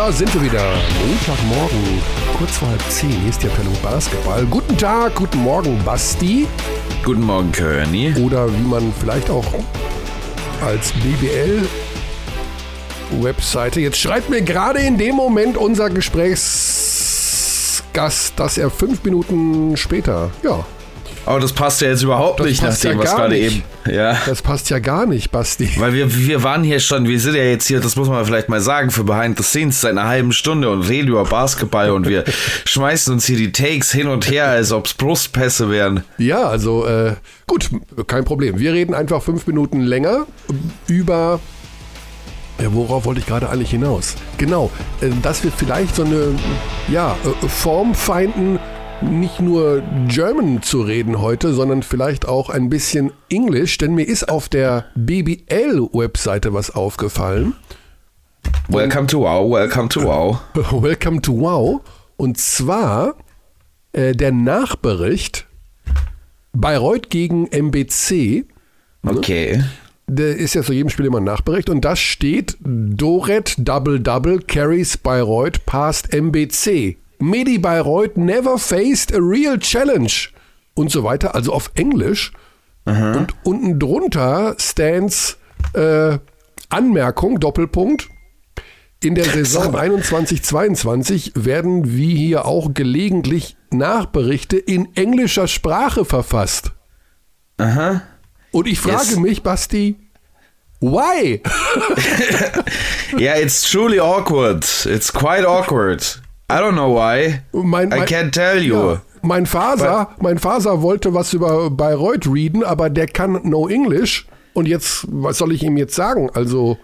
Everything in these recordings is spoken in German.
da sind wir wieder. Montagmorgen, kurz vor halb zehn. Hier ist der Pello Basketball. Guten Tag, guten Morgen, Basti. Guten Morgen, Körny. Oder wie man vielleicht auch als BBL Webseite. Jetzt schreibt mir gerade in dem Moment unser Gesprächsgast, dass er fünf Minuten später, ja, aber das passt ja jetzt überhaupt Das nicht nach dem, ja was gerade eben. Ja. das passt ja gar nicht, Basti. Weil wir, wir waren hier schon, wir sind ja jetzt hier, das muss man vielleicht mal sagen, für Behind the Scenes seit einer halben Stunde und reden über Basketball und wir schmeißen uns hier die Takes hin und her, als ob es Brustpässe wären. Ja, also äh, gut, kein Problem. Wir reden einfach fünf Minuten länger über. Ja, worauf wollte ich gerade eigentlich hinaus? Genau, äh, dass wir vielleicht so eine ja, äh, Form feinden, nicht nur German zu reden heute, sondern vielleicht auch ein bisschen Englisch, denn mir ist auf der BBL-Webseite was aufgefallen. Welcome to Wow, welcome to Wow. Welcome to Wow. Und zwar äh, der Nachbericht Bayreuth gegen MBC. Okay. Der ist ja zu jedem Spiel immer ein Nachbericht. Und das steht: Doret Double Double carries Bayreuth past MBC. Medi Bayreuth never faced a real challenge. Und so weiter. Also auf Englisch. Und unten drunter stands äh, Anmerkung, Doppelpunkt. In der Saison 21-22 werden wie hier auch gelegentlich Nachberichte in englischer Sprache verfasst. Aha. Und ich frage Yes. mich, Basti, why? Yeah, it's truly awkward. It's quite awkward. I don't know why. Mein, I mein- can't tell you. Ja, mein Faser, mein Faser wollte was über Bayreuth reden, aber der kann no English. Und jetzt, was soll ich ihm jetzt sagen? Also,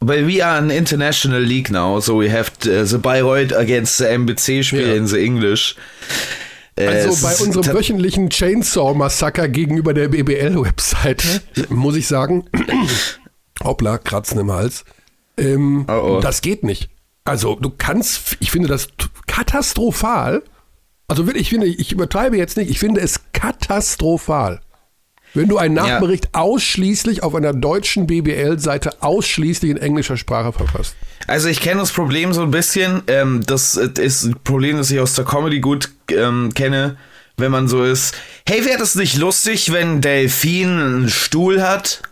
But we are an international league now, so we have uh, the Bayreuth against the MBC spiel Ja. in the English. Äh, also es bei unserem wöchentlichen Chainsaw-Massaker gegenüber der BBL-Webseite, muss ich sagen, hoppla, Kratzen im Hals, ähm, Oh, oh. das geht nicht. Also du kannst, ich finde das katastrophal, also wirklich, ich finde, ich übertreibe jetzt nicht, ich finde es katastrophal. Wenn du einen Nachbericht ausschließlich auf einer deutschen BBL-Seite ausschließlich in englischer Sprache verfasst. Also ich kenne das Problem so ein bisschen. Ähm, das ist ein Problem, das ich aus der Comedy gut ähm, kenne, wenn man so ist. Hey, wäre das nicht lustig, wenn Delfin einen Stuhl hat?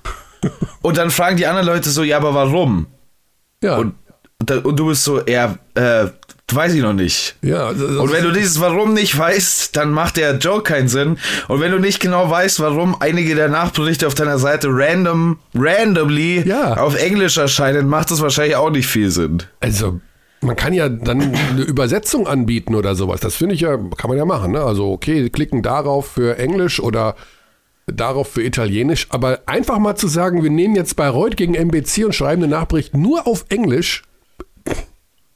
Und dann fragen die anderen Leute so, ja, aber warum? Ja, Und, und, da- und du bist so, ja, äh, weiß ich noch nicht. ja. Und wenn du dieses Warum nicht weißt, dann macht der Joke keinen Sinn. Und wenn du nicht genau weißt, warum einige der Nachberichte auf deiner Seite random, randomly Ja. auf Englisch erscheinen, macht das wahrscheinlich auch nicht viel Sinn. Also, man kann ja dann eine Übersetzung anbieten oder sowas. Das finde ich ja, kann man ja machen. Ne? Also, okay, klicken darauf für Englisch oder darauf für Italienisch. Aber einfach mal zu sagen, wir nehmen jetzt Bayreuth gegen MBC und schreiben eine Nachbericht nur auf Englisch.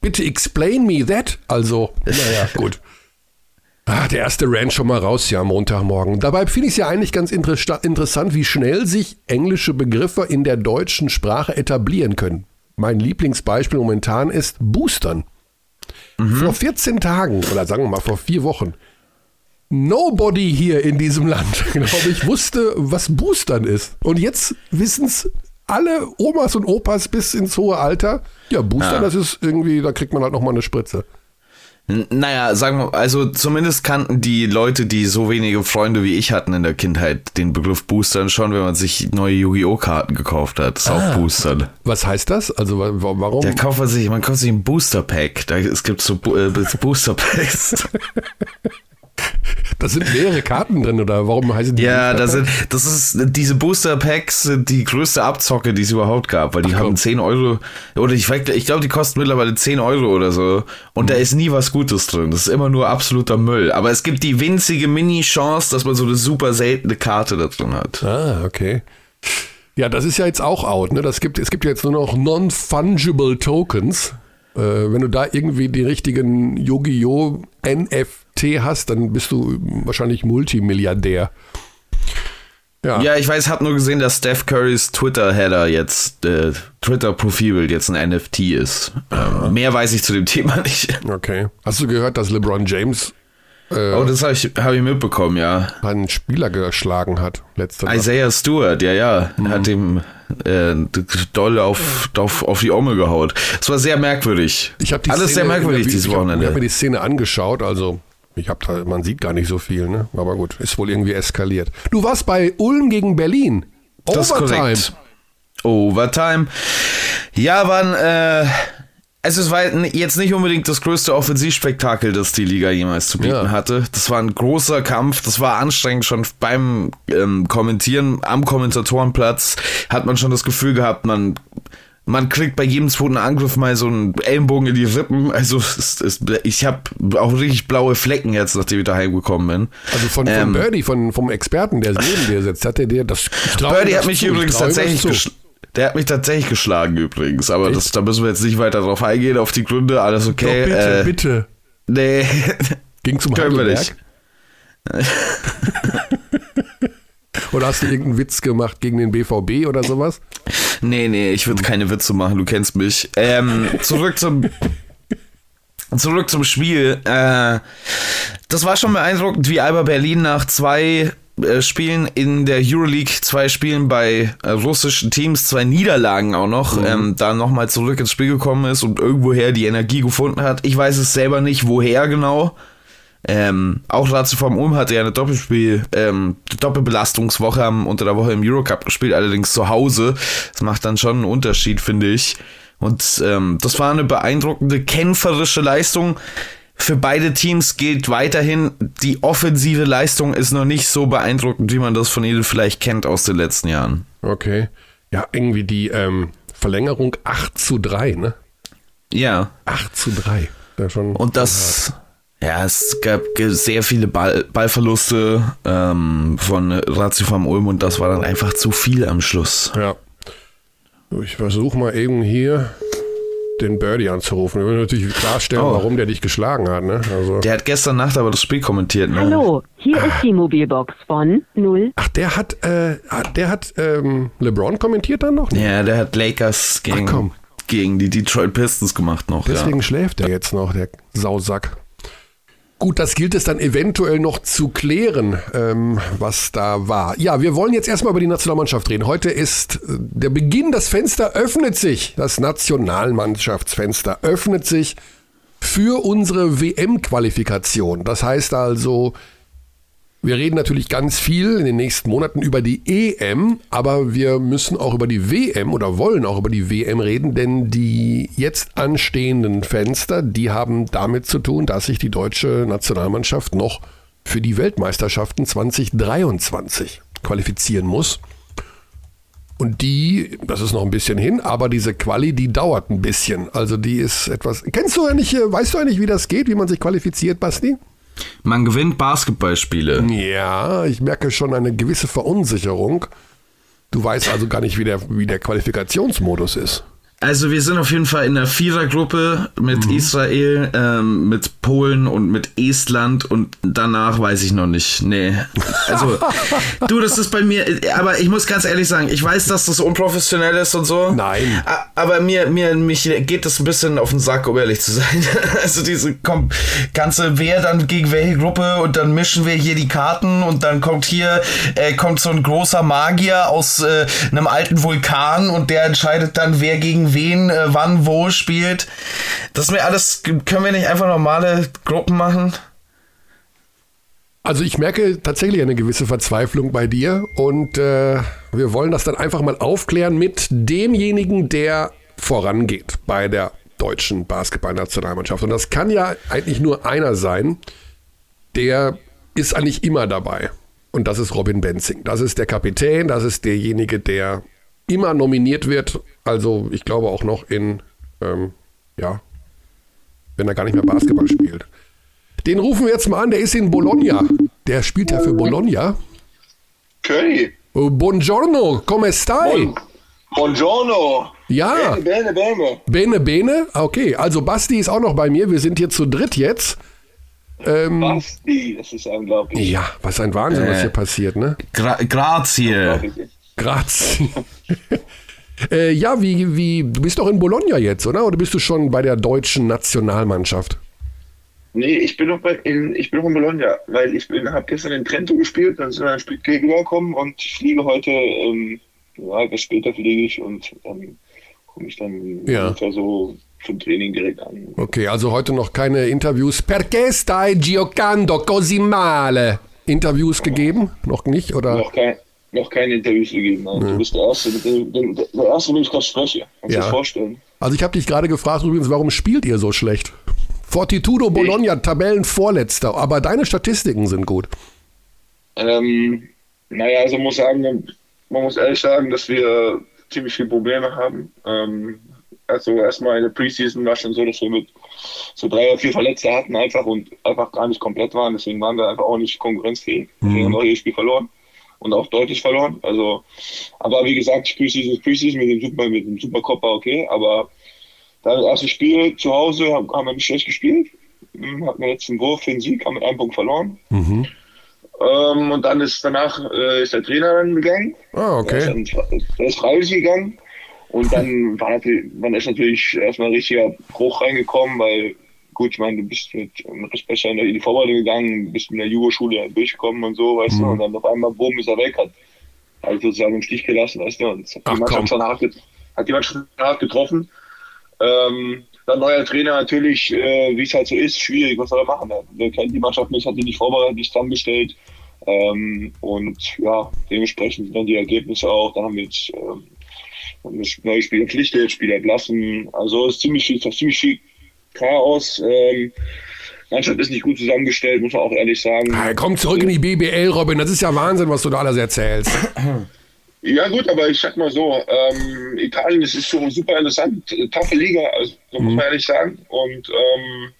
Bitte explain me that. Also, naja, gut. Ah, der erste Rant schon mal raus, ja, Montagmorgen. Dabei finde ich es ja eigentlich ganz interessa- interessant, wie schnell sich englische Begriffe in der deutschen Sprache etablieren können. Mein Lieblingsbeispiel momentan ist Boostern. Vor 14 Tagen, oder sagen wir mal vor vier Wochen, nobody hier in diesem Land, glaube ich, wusste, was Boostern ist. Und jetzt wissen es alle Omas und Opas bis ins hohe Alter. Ja, Boostern, Ja. das ist irgendwie, da kriegt man halt nochmal eine Spritze. Naja, sagen wir, also zumindest kannten die Leute, die so wenige Freunde wie ich hatten in der Kindheit, den Begriff Boostern schon, wenn man sich neue Yu-Gi-Oh! Karten gekauft hat. Das ist auch Boostern. Was heißt das? Also wa- wa- warum? Da kauft man sich, man kauft sich ein Booster Pack. Da, es gibt so äh, Booster Packs. Da sind mehrere Karten drin oder warum heißen die? ja, da sind, das ist, diese Booster Packs sind die größte Abzocke, die es überhaupt gab, weil die Ach, komm. haben 10 Euro, oder ich, ich glaube, die kosten mittlerweile 10 Euro oder so. Und Mhm. da ist nie was Gutes drin. Das ist immer nur absoluter Müll. Aber es gibt die winzige Mini-Chance, dass man so eine super seltene Karte da drin hat. Ah, okay. Ja, das ist ja jetzt auch out. Ne? Das gibt, es gibt ja jetzt nur noch Non-Fungible Tokens. Äh, wenn du da irgendwie die richtigen Yu-Gi-Oh! NFT hast, dann bist du wahrscheinlich Multimilliardär. Ja, Ja, ich weiß, hab nur gesehen, dass Steph Currys Twitter-Header jetzt, äh, Twitter-Profilbild jetzt ein NFT ist. Ähm, mehr weiß ich zu dem Thema nicht. okay. Hast du gehört, dass LeBron James äh, Oh, das habe ich, hab ich mitbekommen, ja. einen Spieler geschlagen hat. Letzte Nacht. Isaiah Stewart, ja, ja, hat ihm äh, doll auf, auf, auf die Omme gehaut. Es war sehr merkwürdig. Ich habe die Alles Szene sehr merkwürdig dieses ich hab- Ich habe mir Wochenende. die Szene angeschaut, also ich habe da, man sieht gar nicht so viel, ne? Aber gut, ist wohl irgendwie eskaliert. Du warst bei Ulm gegen Berlin. Das ist korrekt. Overtime. Ja, waren, äh, also es war jetzt nicht unbedingt das größte Offensivspektakel, das die Liga jemals zu bieten Ja. hatte. Das war ein großer Kampf, das war anstrengend schon beim ähm, Kommentieren am Kommentatorenplatz hat man schon das Gefühl gehabt, man man kriegt bei jedem zweiten Angriff mal so einen Ellenbogen in die Rippen. Also es, es, ich habe auch richtig blaue Flecken jetzt, nachdem ich daheim gekommen bin. Also von, von Ähm, Birdie, von, vom Experten, der neben dir sitzt, hat er dir das. ihm Birdie hat mich übrigens tatsächlich. Der hat mich tatsächlich geschlagen übrigens, aber das, da müssen wir jetzt nicht weiter drauf eingehen, auf die Gründe, alles Doch, okay. bitte, äh, bitte. Nee, Ging zum können wir nicht. Oder hast du irgendeinen Witz gemacht gegen den BVB oder sowas? Nee, nee, ich würde keine Witze machen, du kennst mich. Ähm, zurück zum zurück zum Spiel. Äh, das war schon beeindruckend, wie Alba Berlin nach zwei äh, Spielen in der Euroleague, zwei Spielen bei äh, russischen Teams, zwei Niederlagen auch noch, ähm, da nochmal zurück ins Spiel gekommen ist und irgendwoher die Energie gefunden hat. Ich weiß es selber nicht, woher genau. Ähm, auch Ratio vom Ulm hatte ja eine Doppelspiel, ähm, Doppelbelastungswoche am, unter der Woche im Eurocup gespielt, allerdings zu Hause. Das macht dann schon einen Unterschied, finde ich. Und ähm, das war eine beeindruckende, kämpferische Leistung. Für beide Teams gilt weiterhin, die offensive Leistung ist noch nicht so beeindruckend, wie man das von ihnen vielleicht kennt aus den letzten Jahren. Okay. Ja, irgendwie die ähm, Verlängerung 8 zu 3, ne? Ja. 8 zu 3. Ja, schon Und das, ja, es gab sehr viele Ball, Ballverluste ähm, von Ratio vom Ulm und das war dann einfach zu viel am Schluss. Ja. Ich versuche mal eben hier den Birdie anzurufen. Wir müssen natürlich klarstellen, Oh. warum der dich geschlagen hat. Ne? Also, Der hat gestern Nacht aber das Spiel kommentiert, ne? Hallo, hier ist die Mobilbox von 0. ach, der hat, äh, hat- der hat ähm, LeBron kommentiert dann noch? Ja, der hat Lakers Ach, gegen, gegen die Detroit Pistons gemacht noch. Deswegen ja. schläft er jetzt noch, der Sausack. Gut, das gilt es dann eventuell noch zu klären, ähm, was da war. Ja, wir wollen jetzt erstmal über die Nationalmannschaft reden. Heute ist äh, der Beginn, das Fenster öffnet sich. Das Nationalmannschaftsfenster öffnet sich für unsere WM-Qualifikation. Das heißt also, wir reden natürlich ganz viel in den nächsten Monaten über die EM, aber wir müssen auch über die WM oder wollen auch über die WM reden, denn die jetzt anstehenden Fenster, die haben damit zu tun, dass sich die deutsche Nationalmannschaft noch für die Weltmeisterschaften 2023 qualifizieren muss. Und die, das ist noch ein bisschen hin, aber diese Quali, die dauert ein bisschen. Also die ist etwas. Kennst du eigentlich, weißt du eigentlich, wie das geht, wie man sich qualifiziert, Basti? Man gewinnt Basketballspiele. Ja, ich merke schon eine gewisse Verunsicherung. Du weißt also gar nicht, wie der, wie der Qualifikationsmodus ist. Also wir sind auf jeden Fall in der Vierergruppe mit Mhm. Israel, ähm, mit Polen und mit Estland und danach weiß ich noch nicht. Nee. Also, du, das ist bei mir, aber ich muss ganz ehrlich sagen, ich weiß, dass das unprofessionell ist und so. Nein. Aber mir, mir, mich geht das ein bisschen auf den Sack, um ehrlich zu sein. Also diese komm, ganze wer dann gegen welche Gruppe und dann mischen wir hier die Karten und dann kommt hier, äh, kommt so ein großer Magier aus äh, einem alten Vulkan und der entscheidet dann, wer gegen wen, äh, wann, wo spielt. Das ist mir alles, können wir nicht einfach normale Gruppen machen? Also ich merke tatsächlich eine gewisse Verzweiflung bei dir und äh, wir wollen das dann einfach mal aufklären mit demjenigen, der vorangeht bei der deutschen Basketballnationalmannschaft. Und das kann ja eigentlich nur einer sein, der ist eigentlich immer dabei. Und das ist Robin Benzing. Das ist der Kapitän, das ist derjenige, der immer nominiert wird. Also ich glaube auch noch in, ähm, ja, wenn er gar nicht mehr Basketball spielt. Den rufen wir jetzt mal an, der ist in Bologna. Der spielt ja für Bologna. Curry. Oh, buongiorno, come stai? Buon- Buongiorno. Ja, Bene, bene, bene. bene, bene. Okay, also Basti ist auch noch bei mir. Wir sind hier zu dritt jetzt. Ähm, Basti, das ist unglaublich. ja, was ein Wahnsinn, was Äh. hier passiert, ne? Gra Grazie. Grazie. äh, ja, wie, wie, du bist doch in Bologna jetzt, oder? Oder bist du schon bei der deutschen Nationalmannschaft? Nee, ich bin noch bei, in, ich bin noch in Bologna, weil ich bin, habe gestern in Trento gespielt, dann sind wir ein Spiel gegenübergekommen und ich fliege heute, ähm, ja, etwas später fliege ich und dann komme ich dann Ja. ungefähr so zum Training direkt an. Okay, also heute noch keine Interviews. Perché stai giocando così male? Interviews gegeben? Noch nicht? Oder? Noch kein, noch keine Interviews gegeben. Also Du bist der Erste, mit dem, dem, der Erste, mit dem ich gerade spreche. Kannst du Ja. dir vorstellen? Also ich habe dich gerade gefragt übrigens, warum spielt ihr so schlecht? Fortitudo Bologna, Tabellenvorletzter, aber deine Statistiken sind gut. Ähm, naja, also muss sagen, man muss ehrlich sagen, dass wir ziemlich viele Probleme haben. Ähm, also erstmal in der Preseason war schon so, dass wir mit so drei oder vier Verletzte hatten einfach und einfach gar nicht komplett waren. Deswegen waren wir einfach auch nicht konkurrenzfähig. Deswegen haben wir auch jedes Spiel verloren und auch deutlich verloren. Also, aber wie gesagt, Preseason ist Preseason mit dem Super, mit dem Supercoppa okay, aber dann das erste Spiel zu Hause haben, haben wir nicht schlecht gespielt. Hm, Hatten jetzt einen Wurf für den Sieg, haben mit einem Punkt verloren. Ähm, und dann ist danach äh, ist der Trainer dann gegangen. Ah, Der ist, okay. dann, der ist freiwillig gegangen. Und dann war natürlich, dann ist natürlich erstmal ein richtiger Bruch reingekommen, weil gut, ich meine, du bist mit einem Recht in die Vorbereitung gegangen, bist mit der Jugendschule durchgekommen und so, weißt du, und dann auf einmal, bumm, ist er weg, hat halt sozusagen im Stich gelassen, weißt du, und das hat Ach, die Mannschaft schon hart, hat die Mannschaft hart getroffen. Ähm, dann neuer Trainer natürlich, äh, wie es halt so ist, schwierig, was soll er machen? Er, der kennt die Mannschaft nicht, hat die nicht vorbereitet, nicht zusammengestellt. Ähm, und ja, dementsprechend sind dann die Ergebnisse auch. Dann haben wir jetzt ähm, haben wir neue Spieler verpflichtet, Spieler entlassen. Also es ist ziemlich viel, es ist ziemlich viel Chaos. Ähm, Mannschaft ist nicht gut zusammengestellt, muss man auch ehrlich sagen. Ah, komm zurück in die BBL, Robin. Das ist ja Wahnsinn, was du da alles erzählst. Ja gut, aber ich sag mal so, ähm, Italien das ist schon super interessant, äh, taffe Liga, also so muss man ehrlich sagen. Und ähm,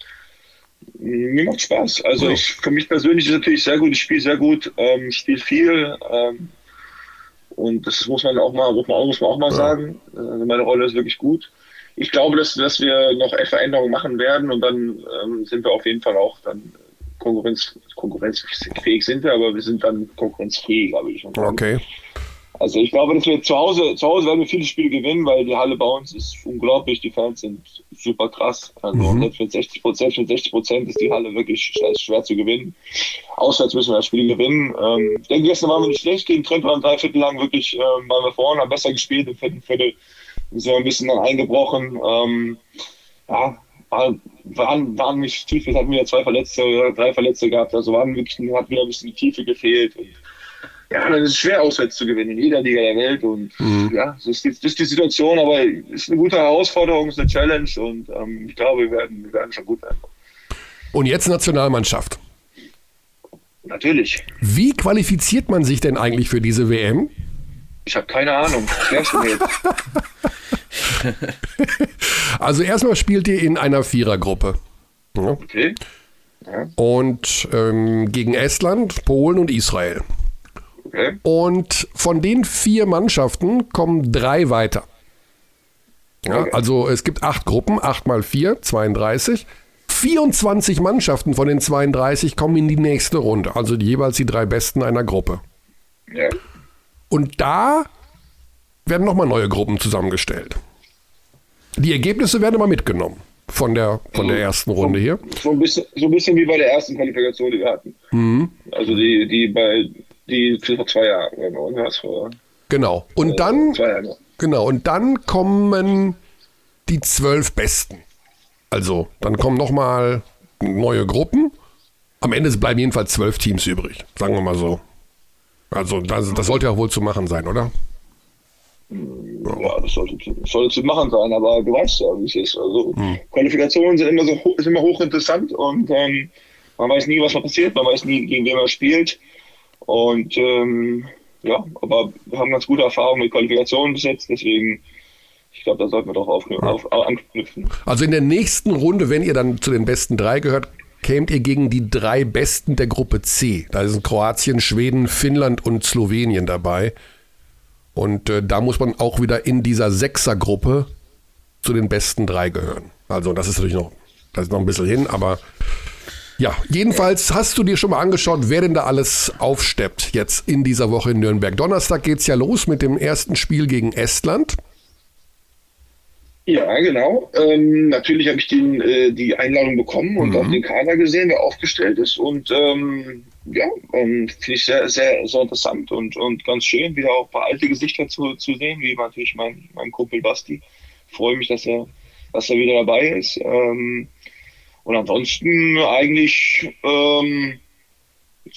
mir macht Spaß. Also Ja. ich für mich persönlich ist es natürlich sehr gut, ich spiele sehr gut, ähm, spiele viel. Ähm, und das muss man auch mal, muss man auch, muss man auch mal sagen. Also meine Rolle ist wirklich gut. Ich glaube, dass, dass wir noch Veränderungen machen werden und dann ähm, sind wir auf jeden Fall auch dann Konkurrenz, konkurrenzfähig sind wir, aber wir sind dann konkurrenzfähiger, würde ich sagen. Okay. Also ich glaube, dass wir zu Hause, zu Hause werden wir viele Spiele gewinnen, weil die Halle bei uns ist unglaublich, die Fans sind super krass. Also selbst mit 60 Prozent, mit 60 Prozent ist die Halle wirklich schwer, schwer zu gewinnen. Auswärts müssen wir das Spiel gewinnen. Ähm, ich denke, gestern waren wir nicht schlecht gegen Trent, waren drei Viertel lang wirklich, ähm, waren wir vorne, haben besser gespielt, im vierten Viertel wir ein bisschen dann eingebrochen. Ähm, ja, war- waren, waren nicht tief, wir hatten wieder zwei Verletzte oder drei Verletzte gehabt, also waren wirklich, hat wieder ein bisschen die Tiefe gefehlt. Und ja, dann ist es schwer, auswärts zu gewinnen in jeder Liga der Welt. Und ja, das ist, die, das ist die Situation, aber es ist eine gute Herausforderung, es ist eine Challenge und ähm, ich glaube, wir werden, wir werden schon gut werden. Und jetzt Nationalmannschaft. Natürlich. Wie qualifiziert man sich denn eigentlich für diese WM? Ich habe keine Ahnung. Also erstmal spielt ihr in einer Vierergruppe. Ja. Okay. Und ähm, gegen Estland, Polen und Israel. Okay. Und von den vier Mannschaften kommen drei weiter. Ja, Okay. also es gibt acht Gruppen, acht mal vier, 32. 24 Mannschaften von den 32 kommen in die nächste Runde, also jeweils die drei besten einer Gruppe. Ja. Und da werden nochmal neue Gruppen zusammengestellt. Die Ergebnisse werden immer mitgenommen von der, von der ersten Runde hier. So ein, bisschen, so ein bisschen wie bei der ersten Qualifikation, die wir hatten. Also die, die bei die vor zwei Jahren, wir was vor Genau. Und dann, zwei Jahren. genau, und dann kommen die zwölf Besten. Also, dann kommen nochmal neue Gruppen. Am Ende bleiben jedenfalls zwölf Teams übrig, sagen wir mal so. Also, das, das sollte ja wohl zu machen sein, oder? Ja, das sollte, das sollte zu machen sein, aber du weißt ja, wie es ist. Also Qualifikationen sind immer so ist immer hochinteressant und ähm, man weiß nie, was da passiert, man weiß nie, gegen wen man spielt. Und ähm, ja, aber wir haben ganz gute Erfahrungen mit Qualifikationen bis jetzt, deswegen, ich glaube, da sollten wir doch auf, auf, anknüpfen. Also in der nächsten Runde, wenn ihr dann zu den besten drei gehört, kämt ihr gegen die drei Besten der Gruppe C. Da sind Kroatien, Schweden, Finnland und Slowenien dabei. Und äh, da muss man auch wieder in dieser Sechsergruppe zu den besten drei gehören. Also das ist natürlich noch, das ist noch ein bisschen hin, aber ja, jedenfalls hast du dir schon mal angeschaut, wer denn da alles aufsteppt jetzt in dieser Woche in Nürnberg. Donnerstag geht's ja los mit dem ersten Spiel gegen Estland. Ja, genau. Ähm, natürlich habe ich den, äh, die Einladung bekommen und Mhm. auch den Kader gesehen, der aufgestellt ist. Und ähm, ja, ähm, finde ich sehr, sehr, sehr interessant und, und ganz schön, wieder auch ein paar alte Gesichter zu, zu sehen, wie natürlich mein, mein Kumpel Basti. Freue mich, dass er, dass er wieder dabei ist. Ähm, und ansonsten eigentlich ähm,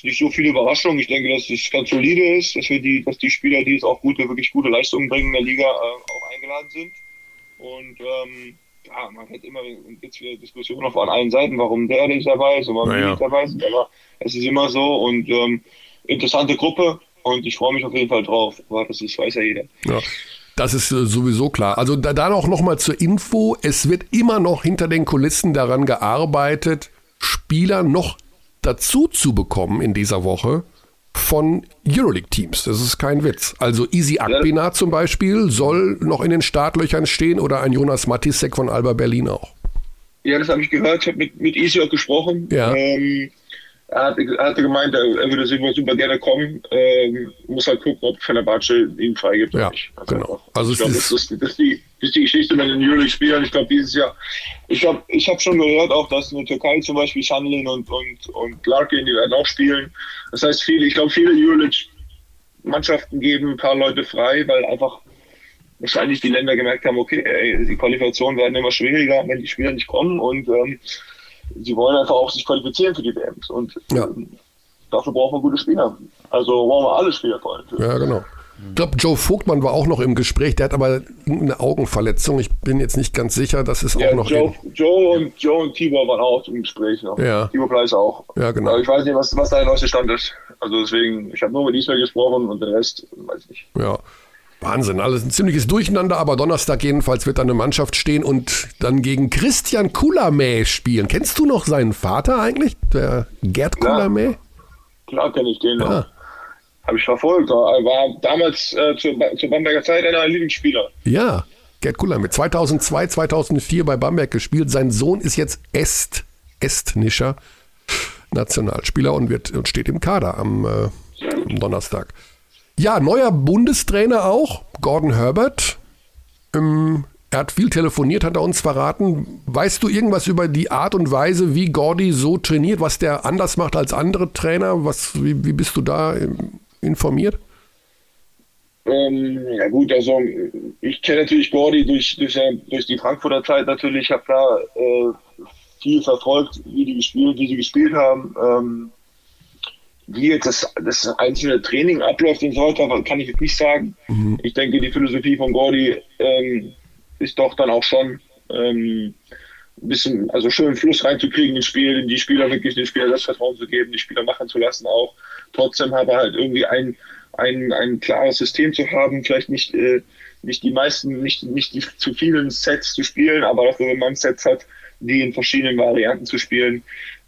nicht so viele Überraschungen. Ich denke, dass es ganz solide ist, dass wir die, dass die Spieler, die jetzt auch gute, wirklich gute Leistungen bringen in der Liga, äh, auch eingeladen sind. Und ähm, ja, man hat immer jetzt wieder Diskussionen auf an allen Seiten, warum der nicht dabei ist und warum Naja. nicht dabei sind. Aber es ist immer so und ähm, interessante Gruppe und ich freue mich auf jeden Fall drauf. Aber das ist, weiß ja jeder. Ja. Das ist äh, sowieso klar. Also da, dann auch nochmal zur Info. Es wird immer noch hinter den Kulissen daran gearbeitet, Spieler noch dazu zu bekommen in dieser Woche von Euroleague-Teams. Das ist kein Witz. Also Easy Akbina zum Beispiel soll noch in den Startlöchern stehen oder ein Jonas Matisek von Alba Berlin auch. Ja, das habe ich gehört. Ich habe mit, mit Isi auch gesprochen. Ja. Ähm, er, hatte, er hatte gemeint, er, würde super, super gerne kommen. Ähm, muss halt gucken, ob Fenerbahce ihn freigibt Ja, oder nicht. genau. Also Also ich glaube, das, ist, das, ist die, ist die Geschichte mit den Euroleague-Spielern. Ich glaube, dieses Jahr, ich glaube, ich habe schon gehört auch, dass in der Türkei zum Beispiel Shanlin und, und, und Larkin, die werden auch spielen. Das heißt, viele, ich glaube, viele Euroleague-Mannschaften geben ein paar Leute frei, weil einfach wahrscheinlich die Länder gemerkt haben, okay, ey, die Qualifikationen werden immer schwieriger, wenn die Spieler nicht kommen und ähm, sie wollen einfach auch sich qualifizieren für die WMs und Ja. ähm, dafür brauchen wir gute Spieler. Also brauchen wir alle Spieler allem. Ja, genau. Ich glaube, Joe Vogtmann war auch noch im Gespräch. Der hat aber irgendeine Augenverletzung. Ich bin jetzt nicht ganz sicher. Das ist auch Ja, noch. Joe, Joe und Joe und Tibor waren auch im Gespräch. Noch. Ja. Tibor Pleiss auch. Ja, genau. Aber ich weiß nicht, was, was da der neueste Stand ist. Also deswegen, ich habe nur mit Ismail gesprochen und den Rest weiß ich nicht. Ja. Wahnsinn, alles ein ziemliches Durcheinander, aber Donnerstag jedenfalls wird da eine Mannschaft stehen und dann gegen Christian Kulamäh spielen. Kennst du noch seinen Vater eigentlich? Der Gerd Ja. Kulamäh? Klar kenne ich den noch. Ah. Habe ich verfolgt. Er war damals äh, zur, zur Bamberger Zeit einer Lieblingsspieler. Ja, Gerd Kulamäh. 2002, 2004 bei Bamberg gespielt. Sein Sohn ist jetzt Est, estnischer Nationalspieler und, wird, und steht im Kader am, äh, am Donnerstag. Ja, neuer Bundestrainer auch, Gordon Herbert. Ähm, er hat viel telefoniert, hat er uns verraten. Weißt du irgendwas über die Art und Weise, wie Gordy so trainiert, was der anders macht als andere Trainer? Was, wie, wie bist du da ähm, informiert? Ähm, ja gut, also ich kenne natürlich Gordy durch, durch, durch die Frankfurter Zeit natürlich. Ich habe da äh, viel verfolgt, wie die gespielt, wie sie gespielt haben. Ähm, wie jetzt das, das einzelne Training abläuft und so weiter, kann ich jetzt nicht sagen. Ich denke, die Philosophie von Gordy ähm, ist doch dann auch schon ähm, ein bisschen, also schön Fluss reinzukriegen ins Spiel, die Spieler wirklich den Spieler Selbstvertrauen zu geben, die Spieler machen zu lassen auch. Trotzdem aber halt irgendwie ein, ein, ein klares System zu haben, vielleicht nicht, äh, nicht die meisten, nicht, nicht die zu vielen Sets zu spielen, aber dafür, wenn man Sets hat, die in verschiedenen Varianten zu spielen.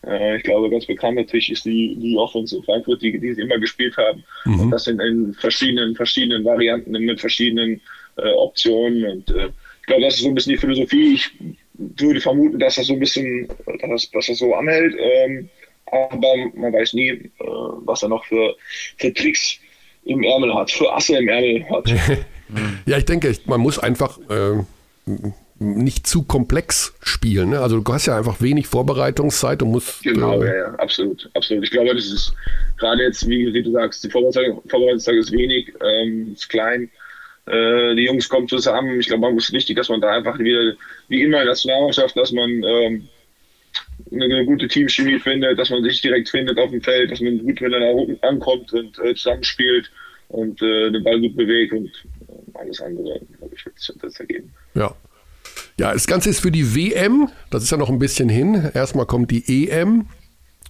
Äh, ich glaube, ganz bekannt natürlich ist die, die Offense in Frankfurt, die, die sie immer gespielt haben. Und das in, in verschiedenen, verschiedenen Varianten, mit verschiedenen äh, Optionen. Und äh, ich glaube, das ist so ein bisschen die Philosophie. Ich würde vermuten, dass das so ein bisschen, dass das, dass das so anhält. Ähm, aber man weiß nie, äh, was er noch für, für Tricks im Ärmel hat, für Asse im Ärmel hat. Ja, ich denke, man muss einfach äh, nicht zu komplex spielen. Ne? Also du hast ja einfach wenig Vorbereitungszeit und musst. Genau, äh, ja, ja, absolut, absolut. Ich glaube, das ist gerade jetzt, wie, wie du sagst, die Vorbereitung, Vorbereitungszeit ist wenig, ähm, ist klein. Äh, die Jungs kommen zusammen. Ich glaube, man muss wichtig, dass man da einfach wieder, wie immer in der Nationalmannschaft, dass man ähm, eine, gute Teamchemie findet, dass man sich direkt findet auf dem Feld, dass man gut miteinander ankommt und äh, zusammenspielt und äh, den Ball gut bewegt und äh, alles andere, glaube ich, wird es das ergeben. Ja. Ja, das Ganze ist für die WM, das ist ja noch ein bisschen hin. Erstmal kommt die EM.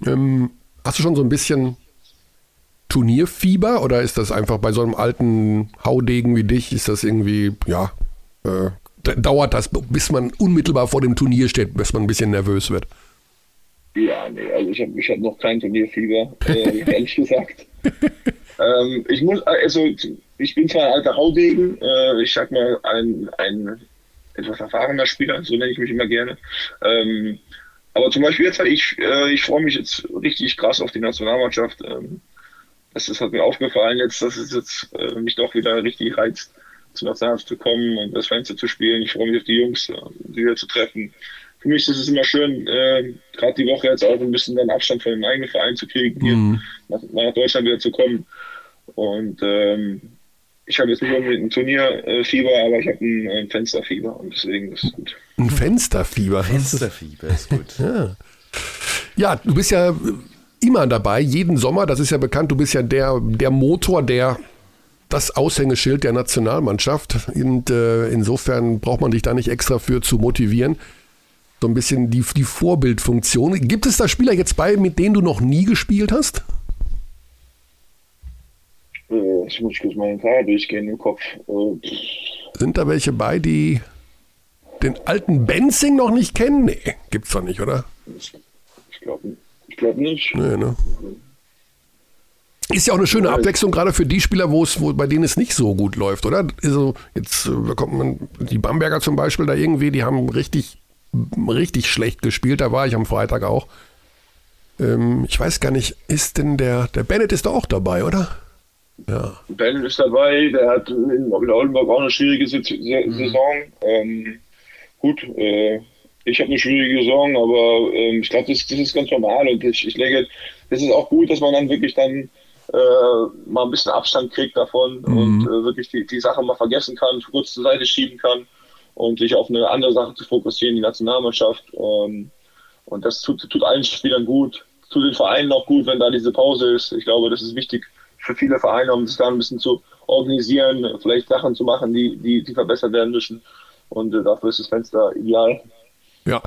Ähm, hast du schon so ein bisschen Turnierfieber oder ist das einfach bei so einem alten Haudegen wie dich, ist das irgendwie, ja, äh, da- dauert das, bis man unmittelbar vor dem Turnier steht, bis man ein bisschen nervös wird? Ja, nee, also ich habe ich hab noch kein Turnierfieber, äh, ehrlich gesagt. ähm, ich muss, also ich bin zwar ein alter Haudegen, äh, ich sag mal ein, ein etwas erfahrener Spieler, so nenne ich mich immer gerne. Ähm, aber zum Beispiel jetzt, ich, äh, ich freue mich jetzt richtig krass auf die Nationalmannschaft. Ähm, das, das hat mir aufgefallen jetzt, dass es jetzt äh, mich doch wieder richtig reizt, zur Nationalmannschaft zu kommen und das Fenster zu spielen. Ich freue mich auf die Jungs, äh, wieder zu treffen. Für mich ist es immer schön, äh, gerade die Woche jetzt auch ein bisschen dann Abstand von dem eigenen Verein zu kriegen, hier Mhm. nach, nach Deutschland wieder zu kommen. Und ähm, ich habe jetzt nicht unbedingt ein Turnierfieber, aber ich habe ein, ein Fensterfieber und deswegen ist es gut. Ein Fensterfieber. Fensterfieber ist gut. Ja, du bist ja immer dabei, jeden Sommer, das ist ja bekannt, du bist ja der, der Motor, der das Aushängeschild der Nationalmannschaft. Und äh, insofern braucht man dich da nicht extra für zu motivieren. So ein bisschen die, die Vorbildfunktion. Gibt es da Spieler jetzt bei, mit denen du noch nie gespielt hast? Äh, ich muss kurz meinen Kader durchgehen im Kopf. Äh, Sind da welche bei, die den alten Benzing noch nicht kennen? Nee, gibt's doch nicht, oder? ich glaube ich glaub nicht. Nee, ne? Ist ja auch eine schöne Abwechslung, gerade für die Spieler, wo es, wo, bei denen es nicht so gut läuft, oder? Also jetzt äh, kommt man, die Bamberger zum Beispiel da irgendwie, die haben richtig, richtig schlecht gespielt, da war ich am Freitag auch. Ähm, ich weiß gar nicht, ist denn der, der Bennett ist da auch dabei, oder? Ja. Ben ist dabei, der hat in, Oldenburg auch eine schwierige Saison. Ähm, gut, äh, ich habe eine schwierige Saison, aber ähm, ich glaube, das, das ist ganz normal und ich, ich denke, das ist auch gut, dass man dann wirklich dann äh, mal ein bisschen Abstand kriegt davon und äh, wirklich die, die Sache mal vergessen kann, kurz zur Seite schieben kann und sich auf eine andere Sache zu fokussieren, die Nationalmannschaft. Ähm, und das tut, tut allen Spielern gut, tut den Vereinen auch gut, wenn da diese Pause ist. Ich glaube, das ist wichtig für viele Vereine, um sich da ein bisschen zu organisieren, vielleicht Sachen zu machen, die, die, die verbessert werden müssen. Und äh, dafür ist das Fenster ideal. Ja,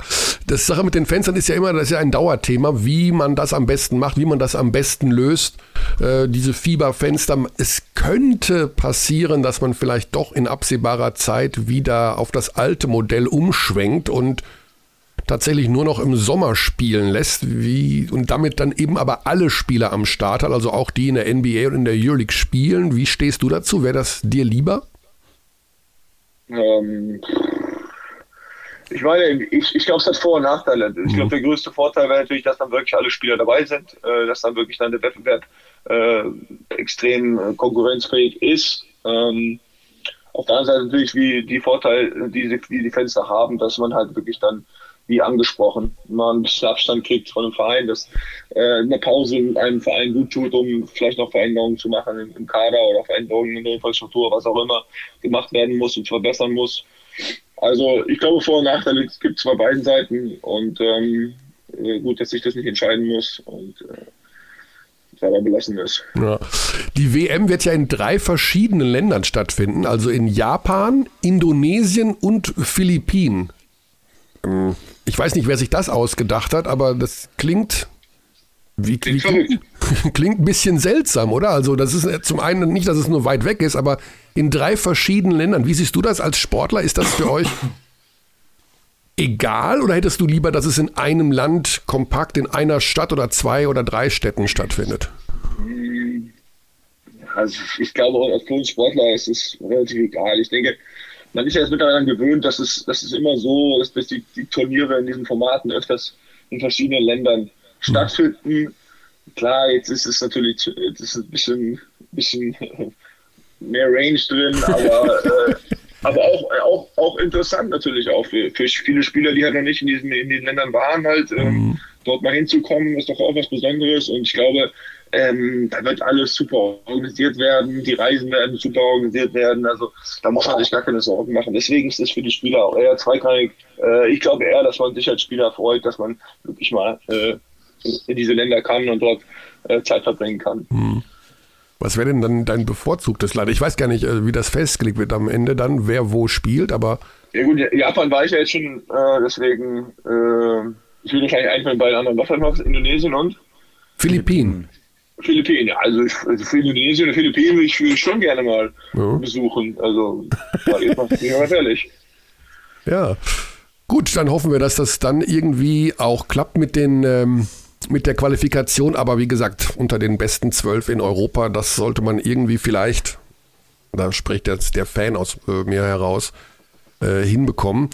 das Sache mit den Fenstern ist ja immer, das ist ja ein Dauerthema, wie man das am besten macht, wie man das am besten löst. Äh, diese Fieberfenster, es könnte passieren, dass man vielleicht doch in absehbarer Zeit wieder auf das alte Modell umschwenkt und tatsächlich nur noch im Sommer spielen lässt, wie und damit dann eben aber alle Spieler am Start hat, also auch die in der NBA und in der Euroleague spielen. Wie stehst du dazu? Wäre das dir lieber? Ähm, ich meine, ich, ich glaube, es hat Vor- und Nachteile. Ich glaube, der größte Vorteil wäre natürlich, dass dann wirklich alle Spieler dabei sind, äh, dass dann wirklich dann der Wettbewerb äh, extrem äh, konkurrenzfähig ist. Ähm, auf der anderen Seite natürlich wie die Vorteile, die, die die Fenster haben, dass man halt wirklich dann, wie angesprochen, mal ein bisschen Abstand kriegt von dem Verein, dass äh, eine Pause einem Verein gut tut, um vielleicht noch Veränderungen zu machen im, im Kader oder Veränderungen in der Infrastruktur, was auch immer gemacht werden muss und verbessern muss. Also ich glaube, Vor- und Nachteile gibt es bei beiden Seiten und ähm, äh, gut, dass ich das nicht entscheiden muss und äh, dabei belassen ist. Ja. Die WM wird ja in drei verschiedenen Ländern stattfinden, also in Japan, Indonesien und Philippinen. Ähm, Ich weiß nicht, wer sich das ausgedacht hat, aber das klingt wie, wie Klingt klingt, ein bisschen seltsam, oder? Also das ist zum einen nicht, dass es nur weit weg ist, aber in drei verschiedenen Ländern. Wie siehst du das als Sportler? Ist das für euch egal oder hättest du lieber, dass es in einem Land kompakt in einer Stadt oder zwei oder drei Städten stattfindet? Also ich glaube, auch für Sportler ist es relativ egal. Ich denke, man ist ja jetzt mittlerweile gewöhnt, dass es, dass es immer so ist, dass die, die Turniere in diesen Formaten öfters in verschiedenen Ländern stattfinden. Klar, jetzt ist es natürlich jetzt ist ein bisschen, bisschen mehr Range drin, aber, äh, aber auch, auch, auch interessant natürlich auch für, für viele Spieler, die halt noch nicht in diesen, in den Ländern waren, halt ähm, dort mal hinzukommen, ist doch auch was Besonderes und ich glaube, ähm, da wird alles super organisiert werden, die Reisen werden super organisiert werden, also da muss man sich gar keine Sorgen machen. Deswegen ist es für die Spieler auch eher zweitrangig. Äh, ich glaube eher, dass man sich als Spieler freut, dass man wirklich mal äh, in, diese Länder kann und dort äh, Zeit verbringen kann. Was wäre denn dann dein bevorzugtes Land? Ich weiß gar nicht, äh, wie das festgelegt wird am Ende dann, wer wo spielt, aber Ja gut, Japan war ich ja jetzt schon, äh, deswegen äh, ich will wahrscheinlich von den beiden anderen. Haben wir? Indonesien und Philippinen. Philippinen. Ja, also, ich, also für Indonesien und Philippinen würde ich, würde ich schon gerne mal Ja. besuchen. Also, ganz ehrlich. Ja. Gut, dann hoffen wir, dass das dann irgendwie auch klappt mit den ähm, mit der Qualifikation, aber wie gesagt, unter den besten zwölf in Europa, das sollte man irgendwie vielleicht, da spricht jetzt der Fan aus äh, mir heraus, äh, hinbekommen.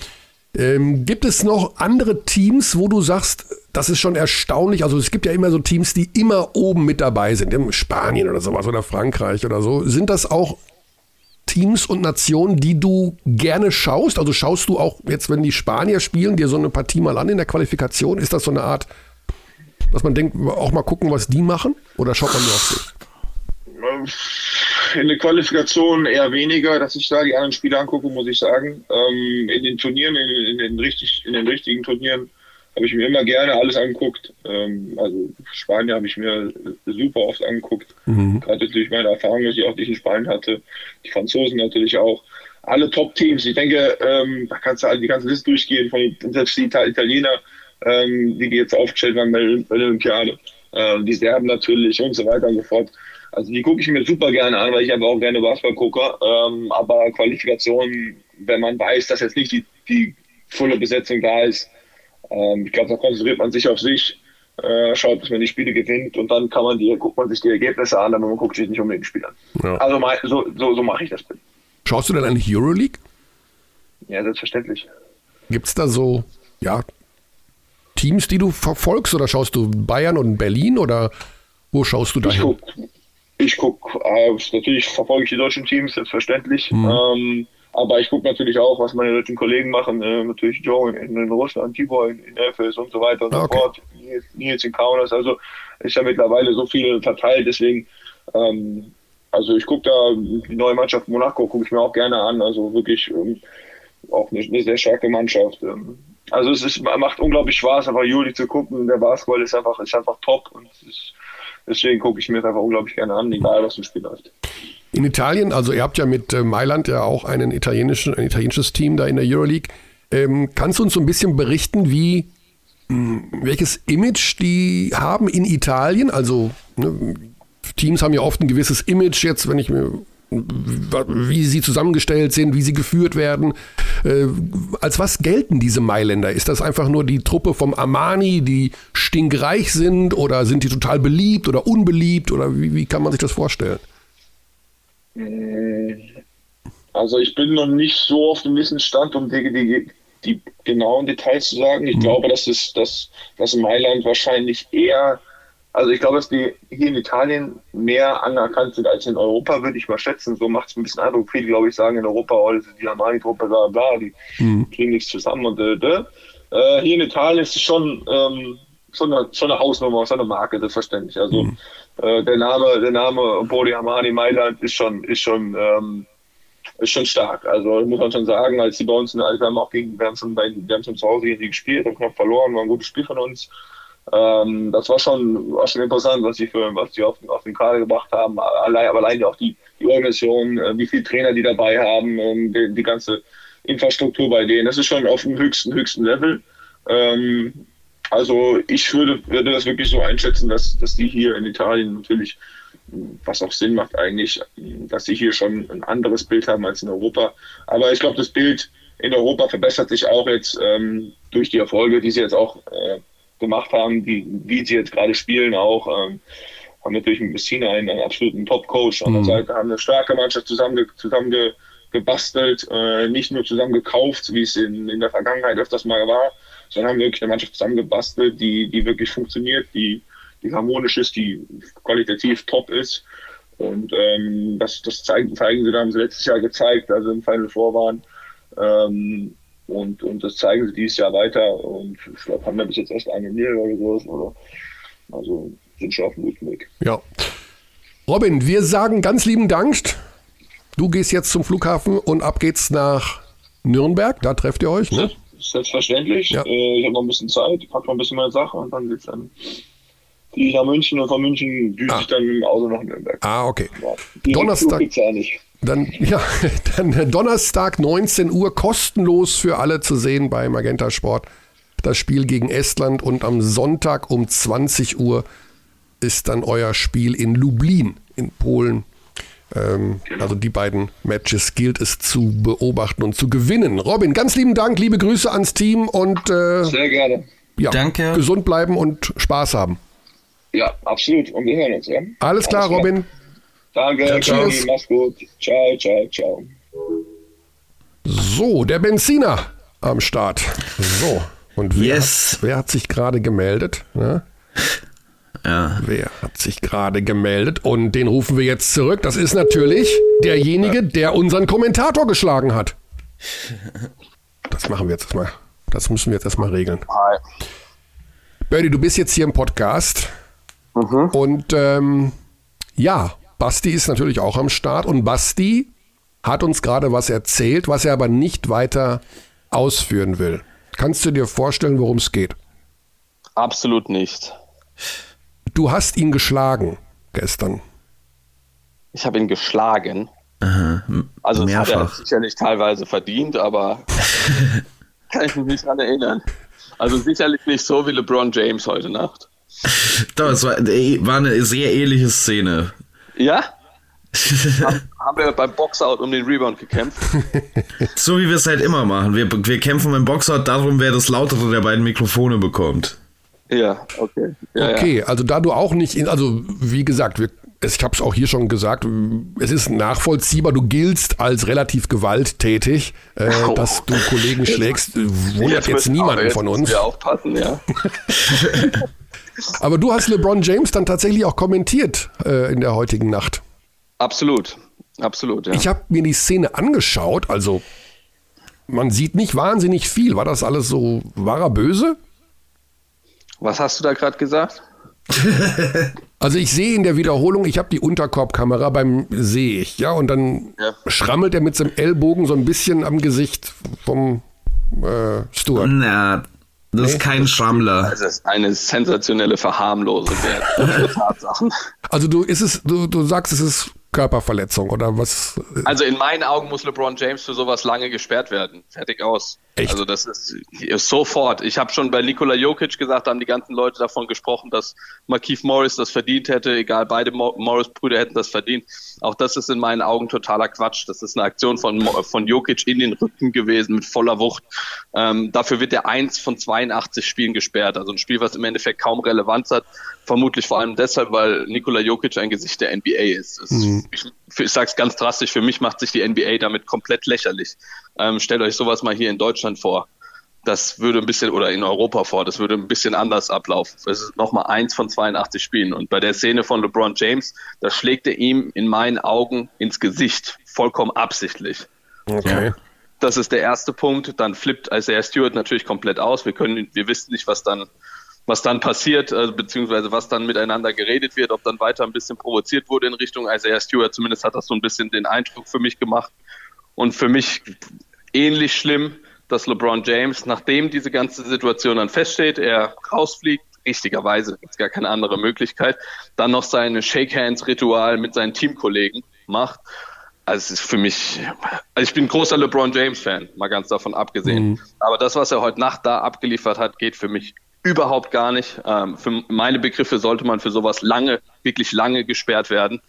Ähm, gibt es noch andere Teams, wo du sagst, das ist schon erstaunlich? Also es gibt ja immer so Teams, die immer oben mit dabei sind, in Spanien oder sowas oder Frankreich oder so. Sind das auch Teams und Nationen, die du gerne schaust? Also schaust du auch jetzt, wenn die Spanier spielen, dir so eine Partie mal an in der Qualifikation? Ist das so eine Art, dass man denkt, auch mal gucken, was die machen? Oder schaut man nur auf sich? In der Qualifikation eher weniger, dass ich da die anderen Spiele angucke, muss ich sagen. Ähm, in den Turnieren, in, in, den richtig, in den richtigen Turnieren, habe ich mir immer gerne alles angeguckt. Ähm, also Spanien habe ich mir super oft angeguckt. Mhm. Gerade durch meine Erfahrung, dass ich auch nicht in Spanien hatte. Die Franzosen natürlich auch. Alle Top-Teams. Ich denke, ähm, da kannst du halt die ganze Liste durchgehen von selbst die Italiener, ähm, die die jetzt aufgestellt waren bei der Olympiade. Ähm, die Serben natürlich und so weiter und so fort. Also die gucke ich mir super gerne an, weil ich aber auch gerne Basketball gucke. Ähm, aber Qualifikationen, wenn man weiß, dass jetzt nicht die, die volle Besetzung da ist, ähm, ich glaube, da konzentriert man sich auf sich, äh, schaut, dass man die Spiele gewinnt und dann kann man die, guckt man sich die Ergebnisse an, aber man guckt sich nicht unbedingt die Spiele an. Ja. Also so, so, so mache ich das. Schaust du denn eigentlich Euroleague? Ja, selbstverständlich. Gibt es da so, ja, Teams, die du verfolgst oder schaust du Bayern und Berlin oder wo schaust du da hin? Guck, ich gucke, äh, natürlich verfolge ich die deutschen Teams, selbstverständlich. Mhm. Ähm, aber ich gucke natürlich auch, was meine deutschen Kollegen machen. Äh, natürlich Joe in, in Russland, Tibor in, in Efes und so weiter und okay. so fort. Nils in Kaunas. Also ist ja mittlerweile so viel verteilt. Deswegen, ähm, also ich gucke da die neue Mannschaft Monaco, gucke ich mir auch gerne an. Also wirklich ähm, auch eine, eine, sehr starke Mannschaft. Ähm, also es ist, macht unglaublich Spaß, einfach Juli zu gucken. Der Basketball ist einfach, ist einfach top und ist, deswegen gucke ich mir das einfach unglaublich gerne an, egal was im Spiel läuft. In Italien, also ihr habt ja mit äh, Mailand ja auch einen italienischen, ein italienisches Team da in der Euroleague. Ähm, kannst du uns so ein bisschen berichten, wie hm, welches Image die haben in Italien? Also ne, Teams haben ja oft ein gewisses Image jetzt, wenn ich mir wie sie zusammengestellt sind, wie sie geführt werden. Äh, als was gelten diese Mailänder? Ist das einfach nur die Truppe vom Armani, die stinkreich sind oder sind die total beliebt oder unbeliebt oder wie, wie kann man sich das vorstellen? Äh, also ich bin noch nicht so auf dem Wissensstand, um die, die, die genauen Details zu sagen. Ich mhm. glaube, dass es dass, dass Mailand wahrscheinlich eher, also ich glaube, dass die hier in Italien mehr anerkannt sind als in Europa, würde ich mal schätzen. So macht es ein bisschen Eindruck. Viele, glaube ich, sagen in Europa, oh, das ist die Armani-Truppe, bla bla, die mhm. kriegen nichts zusammen und äh, äh, hier in Italien ist es schon, ähm, schon, eine, schon eine Hausnummer, schon eine Marke, selbstverständlich. Also mhm. Äh, der Name, der Name Bodi Amani Mailand ist schon, ist schon, ähm, ist schon stark. Also muss man schon sagen, als die bei uns, also wir haben auch gegen, wir haben schon bei, wir haben schon zu Hause gegen die gespielt, haben knapp verloren, war ein gutes Spiel von uns. Ähm, das war schon, war schon interessant, was sie für, was sie auf, auf den Kader gebracht haben. Allein, aber allein auch die, die Organisation, äh, wie viele Trainer die dabei haben, ähm, die, die, ganze Infrastruktur bei denen. Das ist schon auf dem höchsten, höchsten Level. Ähm, also ich würde, würde das wirklich so einschätzen, dass, dass die hier in Italien natürlich, was auch Sinn macht eigentlich, dass sie hier schon ein anderes Bild haben als in Europa. Aber ich glaube, das Bild in Europa verbessert sich auch jetzt ähm, durch die Erfolge, die sie jetzt auch äh, gemacht haben, die, wie sie jetzt gerade spielen auch. Ähm, haben natürlich mit Messina einen, einen absoluten Top-Coach an der mhm. Seite, haben eine starke Mannschaft zusammen, zusammen gebastelt, äh, nicht nur zusammen gekauft, wie es in, in der Vergangenheit öfters mal war, sondern haben wirklich eine Mannschaft zusammengebastelt, die, die wirklich funktioniert, die, die harmonisch ist, die qualitativ top ist. Und ähm, das, das zeigen, zeigen sie, da haben sie letztes Jahr gezeigt, also im Final Four waren. Ähm, und, und das zeigen sie dieses Jahr weiter. Und ich glaube, haben wir bis jetzt erst eine Niere oder sowas. Oder, also sind schon auf einem guten Weg. Ja. Robin, wir sagen ganz lieben Dank. Du gehst jetzt zum Flughafen und ab geht's nach Nürnberg. Da trefft ihr euch, ne? Selbstverständlich. Ja. Äh, ich habe noch ein bisschen Zeit, ich packe noch ein bisschen meine Sache und dann geht's dann die nach München und von München düse ah. ich dann mit dem Auto nach Nürnberg. Ah, okay. Ja. Donnerstag. Ja nicht. Dann, ja, dann Donnerstag 19 Uhr kostenlos für alle zu sehen bei Magenta Sport. Das Spiel gegen Estland und am Sonntag um 20 Uhr ist dann euer Spiel in Lublin in Polen ähm, genau. Also die beiden Matches gilt es zu beobachten und zu gewinnen. Robin, ganz lieben Dank, liebe Grüße ans Team und äh, sehr gerne. Ja, Danke. Gesund bleiben und Spaß haben. Ja, absolut. Und wir hören uns. Ja? Alles klar, Alles klar. Robin. Danke, ja, tschüss. Mach's gut. Ciao, ciao, ciao. So, der Benziner am Start. So. Und wer, yes. hat, wer hat sich gerade gemeldet? Ja? Ja. Wer hat sich gerade gemeldet? Und den rufen wir jetzt zurück. Das ist natürlich derjenige, der unseren Kommentator geschlagen hat. Das machen wir jetzt erstmal. Das müssen wir jetzt erstmal regeln. Hi. Birdie, du bist jetzt hier im Podcast. Und ähm, ja, Basti ist natürlich auch am Start. Und Basti hat uns gerade was erzählt, was er aber nicht weiter ausführen will. Kannst du dir vorstellen, worum es geht? Absolut nicht. Du hast ihn geschlagen gestern. Ich habe ihn geschlagen. Also das hat er Mehrfach. sicherlich teilweise verdient, aber kann ich mich nicht dran erinnern. Also sicherlich nicht so wie LeBron James heute Nacht. Doch, es war, war eine sehr ähnliche Szene. Ja? Haben haben wir beim Boxout um den Rebound gekämpft? So wie wir es halt immer machen. Wir, wir kämpfen beim Boxout darum, wer das lautere der beiden Mikrofone bekommt. Ja, okay. Ja, Okay, also da du auch nicht, in, also wie gesagt, wir, ich habe es auch hier schon gesagt, es ist nachvollziehbar, du giltst als relativ gewalttätig, äh, Oh. dass du Kollegen schlägst, wundert jetzt müssen- niemanden jetzt von uns. Wir aufpassen, ja. Aber du hast LeBron James dann tatsächlich auch kommentiert äh, in der heutigen Nacht. Absolut. Absolut, ja. Ich habe mir die Szene angeschaut, also man sieht nicht wahnsinnig viel. War das alles so, war er böse? Was hast du da gerade gesagt? Also ich sehe in der Wiederholung, ich habe die Unterkorbkamera beim sehe ich, ja, und dann Ja. schrammelt er mit seinem Ellbogen so ein bisschen am Gesicht vom äh, Stuart. Na, das ist kein Schrammler. Das ist eine sensationelle Verharmlosung der Tatsachen. Also du ist es, du, du sagst, es ist Körperverletzung oder was? Also in meinen Augen muss LeBron James für sowas lange gesperrt werden. Fertig aus. Echt? Also das ist, ist sofort. Ich habe schon bei Nikola Jokic gesagt, da haben die ganzen Leute davon gesprochen, dass Markeith Morris das verdient hätte. Egal, beide Mo Morris-Brüder hätten das verdient. Auch das ist in meinen Augen totaler Quatsch. Das ist eine Aktion von, von Jokic in den Rücken gewesen mit voller Wucht. Ähm, dafür wird er eins von 82 Spielen gesperrt. Also ein Spiel, was im Endeffekt kaum Relevanz hat. Vermutlich vor allem deshalb, weil Nikola Jokic ein Gesicht der NBA ist. Es, Ich, ich sage es ganz drastisch, für mich macht sich die NBA damit komplett lächerlich. Ähm, stellt euch sowas mal hier in Deutschland vor. Das würde ein bisschen, oder in Europa vor, das würde ein bisschen anders ablaufen. Es ist nochmal eins von 82 Spielen. Und bei der Szene von LeBron James, da schlägt er ihm in meinen Augen ins Gesicht. Vollkommen absichtlich. Okay. Das ist der erste Punkt. Dann flippt Isaiah Stewart natürlich komplett aus. Wir können, wir wissen nicht, was dann, was dann passiert, äh, beziehungsweise was dann miteinander geredet wird, ob dann weiter ein bisschen provoziert wurde in Richtung Isaiah Stewart. Zumindest hat das so ein bisschen den Eindruck für mich gemacht. Und für mich ähnlich schlimm, dass LeBron James, nachdem diese ganze Situation dann feststeht, er rausfliegt, richtigerweise, gibt es gar keine andere Möglichkeit, dann noch seine Shake-Hands-Ritual mit seinen Teamkollegen macht. Also es ist für mich, also ich bin ein großer LeBron James-Fan, mal ganz davon abgesehen. Aber das, was er heute Nacht da abgeliefert hat, geht für mich überhaupt gar nicht. Ähm, für meine Begriffe sollte man für sowas lange, wirklich lange gesperrt werden.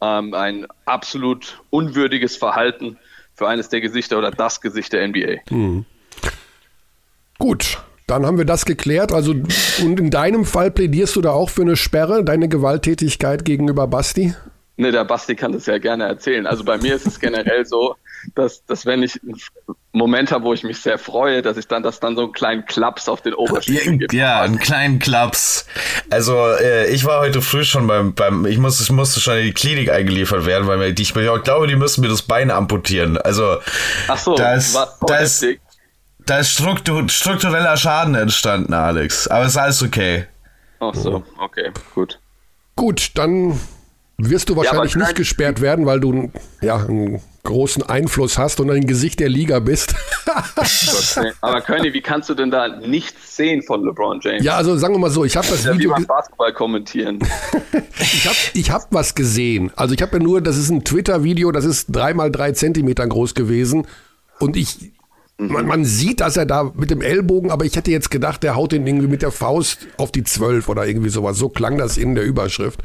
Ähm, ein absolut unwürdiges Verhalten für eines der Gesichter oder das Gesicht der NBA. Gut, dann haben wir das geklärt. Also und in deinem Fall plädierst du da auch für eine Sperre, deine Gewalttätigkeit gegenüber Basti? Ne, der Basti kann das ja gerne erzählen. Also bei mir ist es generell so, dass, dass wenn ich einen Moment habe, wo ich mich sehr freue, dass ich dann, dass dann so einen kleinen Klaps auf den Oberschenkel gibt. Ja, einen kleinen Klaps. Also äh, ich war heute früh schon beim, beim ich, muss, ich musste schon in die Klinik eingeliefert werden, weil mir, die, ich glaube, die müssen mir das Bein amputieren. Also Ach so, da ist, war voll da ist, heftig. da ist struktur, struktureller Schaden entstanden, Alex. Aber ist alles okay. Ach so, okay, gut. Gut, dann wirst du wahrscheinlich aber nicht gesperrt werden, weil du ja, einen großen Einfluss hast und ein Gesicht der Liga bist. Aber König, wie kannst du denn da nichts sehen von LeBron James? ja, also sagen wir mal so, ich habe das Ja, wie Video, beim ge- Basketball kommentieren. ich habe ich hab was gesehen. Also ich habe ja nur, das ist ein Twitter-Video, das ist dreimal drei Zentimeter groß gewesen und ich, man, man sieht, dass er da mit dem Ellbogen, aber ich hätte jetzt gedacht, der haut den irgendwie mit der Faust auf die Zwölf oder irgendwie sowas. So klang das in der Überschrift.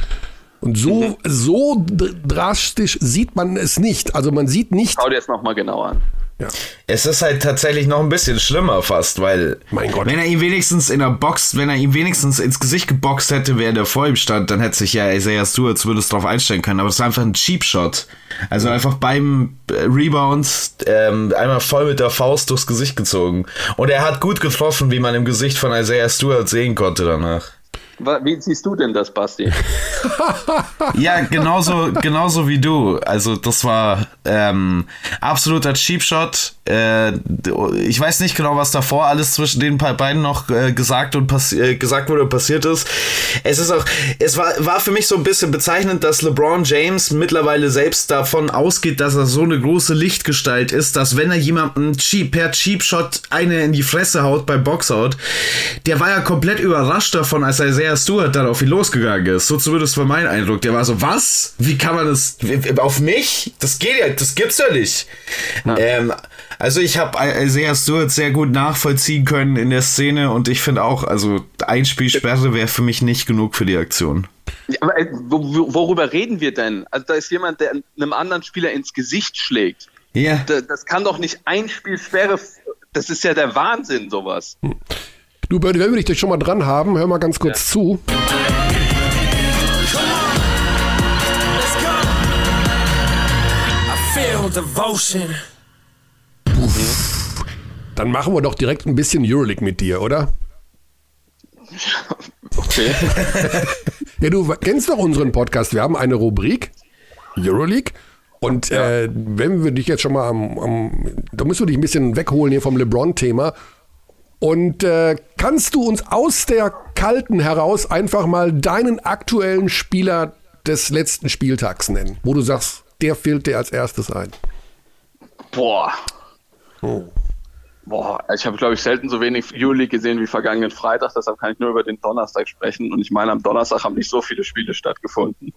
Und so, so dr- drastisch sieht man es nicht. Also man sieht nicht, Schau dir jetzt nochmal genau an. ja, Es ist halt tatsächlich noch ein bisschen schlimmer fast, weil Mein Gott. wenn er ihn wenigstens in der Box, wenn er ihn wenigstens ins Gesicht geboxt hätte, während er vor ihm stand, dann hätte sich ja Isaiah Stewart zumindest drauf einstellen können. Aber es war einfach ein Cheap Shot. Also einfach beim äh, Rebound ähm, einmal voll mit der Faust durchs Gesicht gezogen. Und er hat gut getroffen, wie man im Gesicht von Isaiah Stewart sehen konnte danach. Wie siehst du denn das, Basti? Ja, genauso, genauso wie du. Also das war ähm, absoluter Cheap Shot. Äh, ich weiß nicht genau, was davor alles zwischen den beiden noch äh, gesagt und äh, gesagt wurde und passiert ist. Es ist auch, es war, war für mich so ein bisschen bezeichnend, dass LeBron James mittlerweile selbst davon ausgeht, dass er so eine große Lichtgestalt ist, dass wenn er jemanden cheap, per Cheap Shot eine in die Fresse haut beim Boxout, der war ja komplett überrascht davon, als Isaiah Stewart dann auf ihn losgegangen ist. So zumindest war mein Eindruck. Der war so, was? Wie kann man das, auf mich? Das geht ja, das gibt's ja nicht. Ähm, also ich habe Isaiah Stewart sehr gut nachvollziehen können in der Szene und ich finde auch, also Einspielsperre wäre für mich nicht genug für die Aktion. Ja, aber, äh, wo- wo- worüber reden wir denn? Also da ist jemand, der einem anderen Spieler ins Gesicht schlägt. Ja. Da- Das kann doch nicht Einspielsperre. Das ist ja der Wahnsinn, sowas. Du, Birdie, wenn wir dich schon mal dran haben, hör mal ganz kurz zu. I feel devotion. Dann machen wir doch direkt ein bisschen Euroleague mit dir, oder? Okay. Ja, du kennst doch unseren Podcast. Wir haben eine Rubrik, Euroleague. Und äh, wenn wir dich jetzt schon mal am, am, da müssen wir dich ein bisschen wegholen hier vom LeBron-Thema. Und äh, kannst du uns aus der Kalten heraus einfach mal deinen aktuellen Spieler des letzten Spieltags nennen, wo du sagst, der fehlt dir als erstes ein? Boah. Boah, ich habe, glaube ich, selten so wenig Euroleague gesehen wie vergangenen Freitag, deshalb kann ich nur über den Donnerstag sprechen. Und ich meine, am Donnerstag haben nicht so viele Spiele stattgefunden.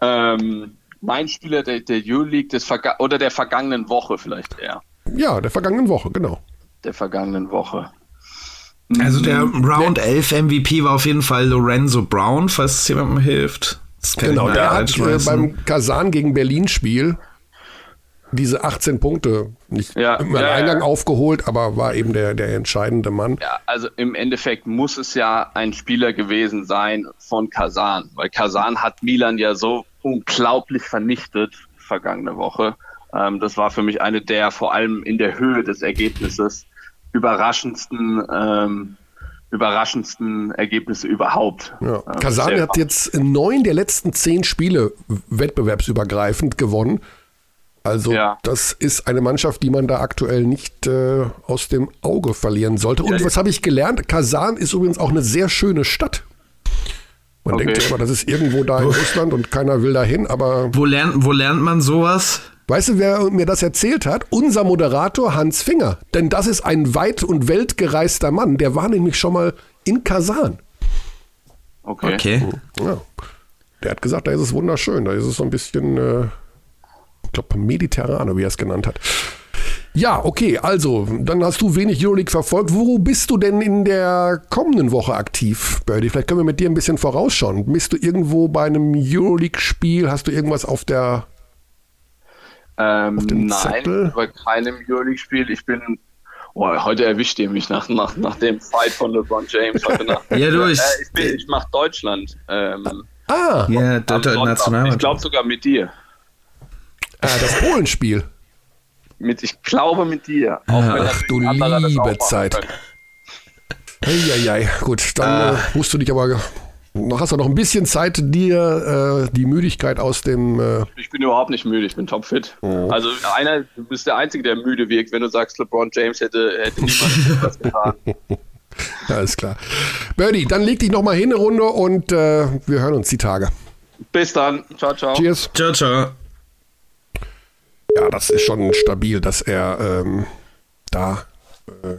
Ähm, mein Spieler der, der Euroleague des Verga oder der vergangenen Woche vielleicht eher. Ja, der vergangenen Woche, genau. Der vergangenen Woche. Also der Round 11 MVP war auf jeden Fall Lorenzo Brown, falls es jemandem hilft. Genau, der hat äh, beim Kasan gegen Berlin Spiel diese 18 Punkte nicht Ja, im ja, ja. Eingang aufgeholt, aber war eben der, der entscheidende Mann. Ja, also im Endeffekt muss es ja ein Spieler gewesen sein von Kasan, weil Kasan hat Milan ja so unglaublich vernichtet vergangene Woche. Ähm, das war für mich eine der vor allem in der Höhe des Ergebnisses überraschendsten, ähm, überraschendsten Ergebnisse überhaupt. Ja. Ähm, Kasan hat jetzt neun der letzten zehn Spiele wettbewerbsübergreifend gewonnen. Also Ja. das ist eine Mannschaft, die man da aktuell nicht äh, aus dem Auge verlieren sollte. Und Ja, was habe ich gelernt? Kasan ist übrigens auch eine sehr schöne Stadt. Man Okay. denkt ja immer, das ist irgendwo da in Russland und keiner will da hin, aber Wo lernt, wo lernt man sowas? Weißt du, wer mir das erzählt hat? Unser Moderator Hans Finger. Denn das ist ein weit- und weltgereister Mann. Der war nämlich schon mal in Kasan. Okay. Okay. Ja. Der hat gesagt, da ist es wunderschön. Da ist es so ein bisschen, äh, ich glaube, mediterrane, wie er es genannt hat. Ja, okay, also, dann hast du wenig Euroleague verfolgt. Wo bist du denn in der kommenden Woche aktiv, Birdie? Vielleicht können wir mit dir ein bisschen vorausschauen. Bist du irgendwo bei einem Euroleague-Spiel? Hast du irgendwas auf der Ähm, nein, Zettel? bei keinem Euroleague-Spiel. Ich bin. Oh, heute erwischt ihr mich nach, nach, nach dem Fight von LeBron James heute Nacht. Ja, du, ich- äh, ich, bin- ich mache Deutschland. Ähm, Ah, Ja, Sonntag. Ich glaube sogar mit dir. äh, das Polenspiel. Mit, ich glaube mit dir. Wenn Ach du liebe Zeit. Eieiei, gut, dann äh, musst du dich aber, noch hast du noch ein bisschen Zeit, dir äh, die Müdigkeit aus dem, äh, Ich bin überhaupt nicht müde, ich bin topfit. Oh. Also einer, du bist der Einzige, der müde wirkt, wenn du sagst, LeBron James hätte, hätte niemand das getan. ist klar. Birdie, dann leg dich noch mal hin eine Runde und äh, wir hören uns die Tage. Bis dann. Ciao, ciao. Cheers. Ciao, ciao. Ja, das ist schon stabil, dass er ähm, da äh,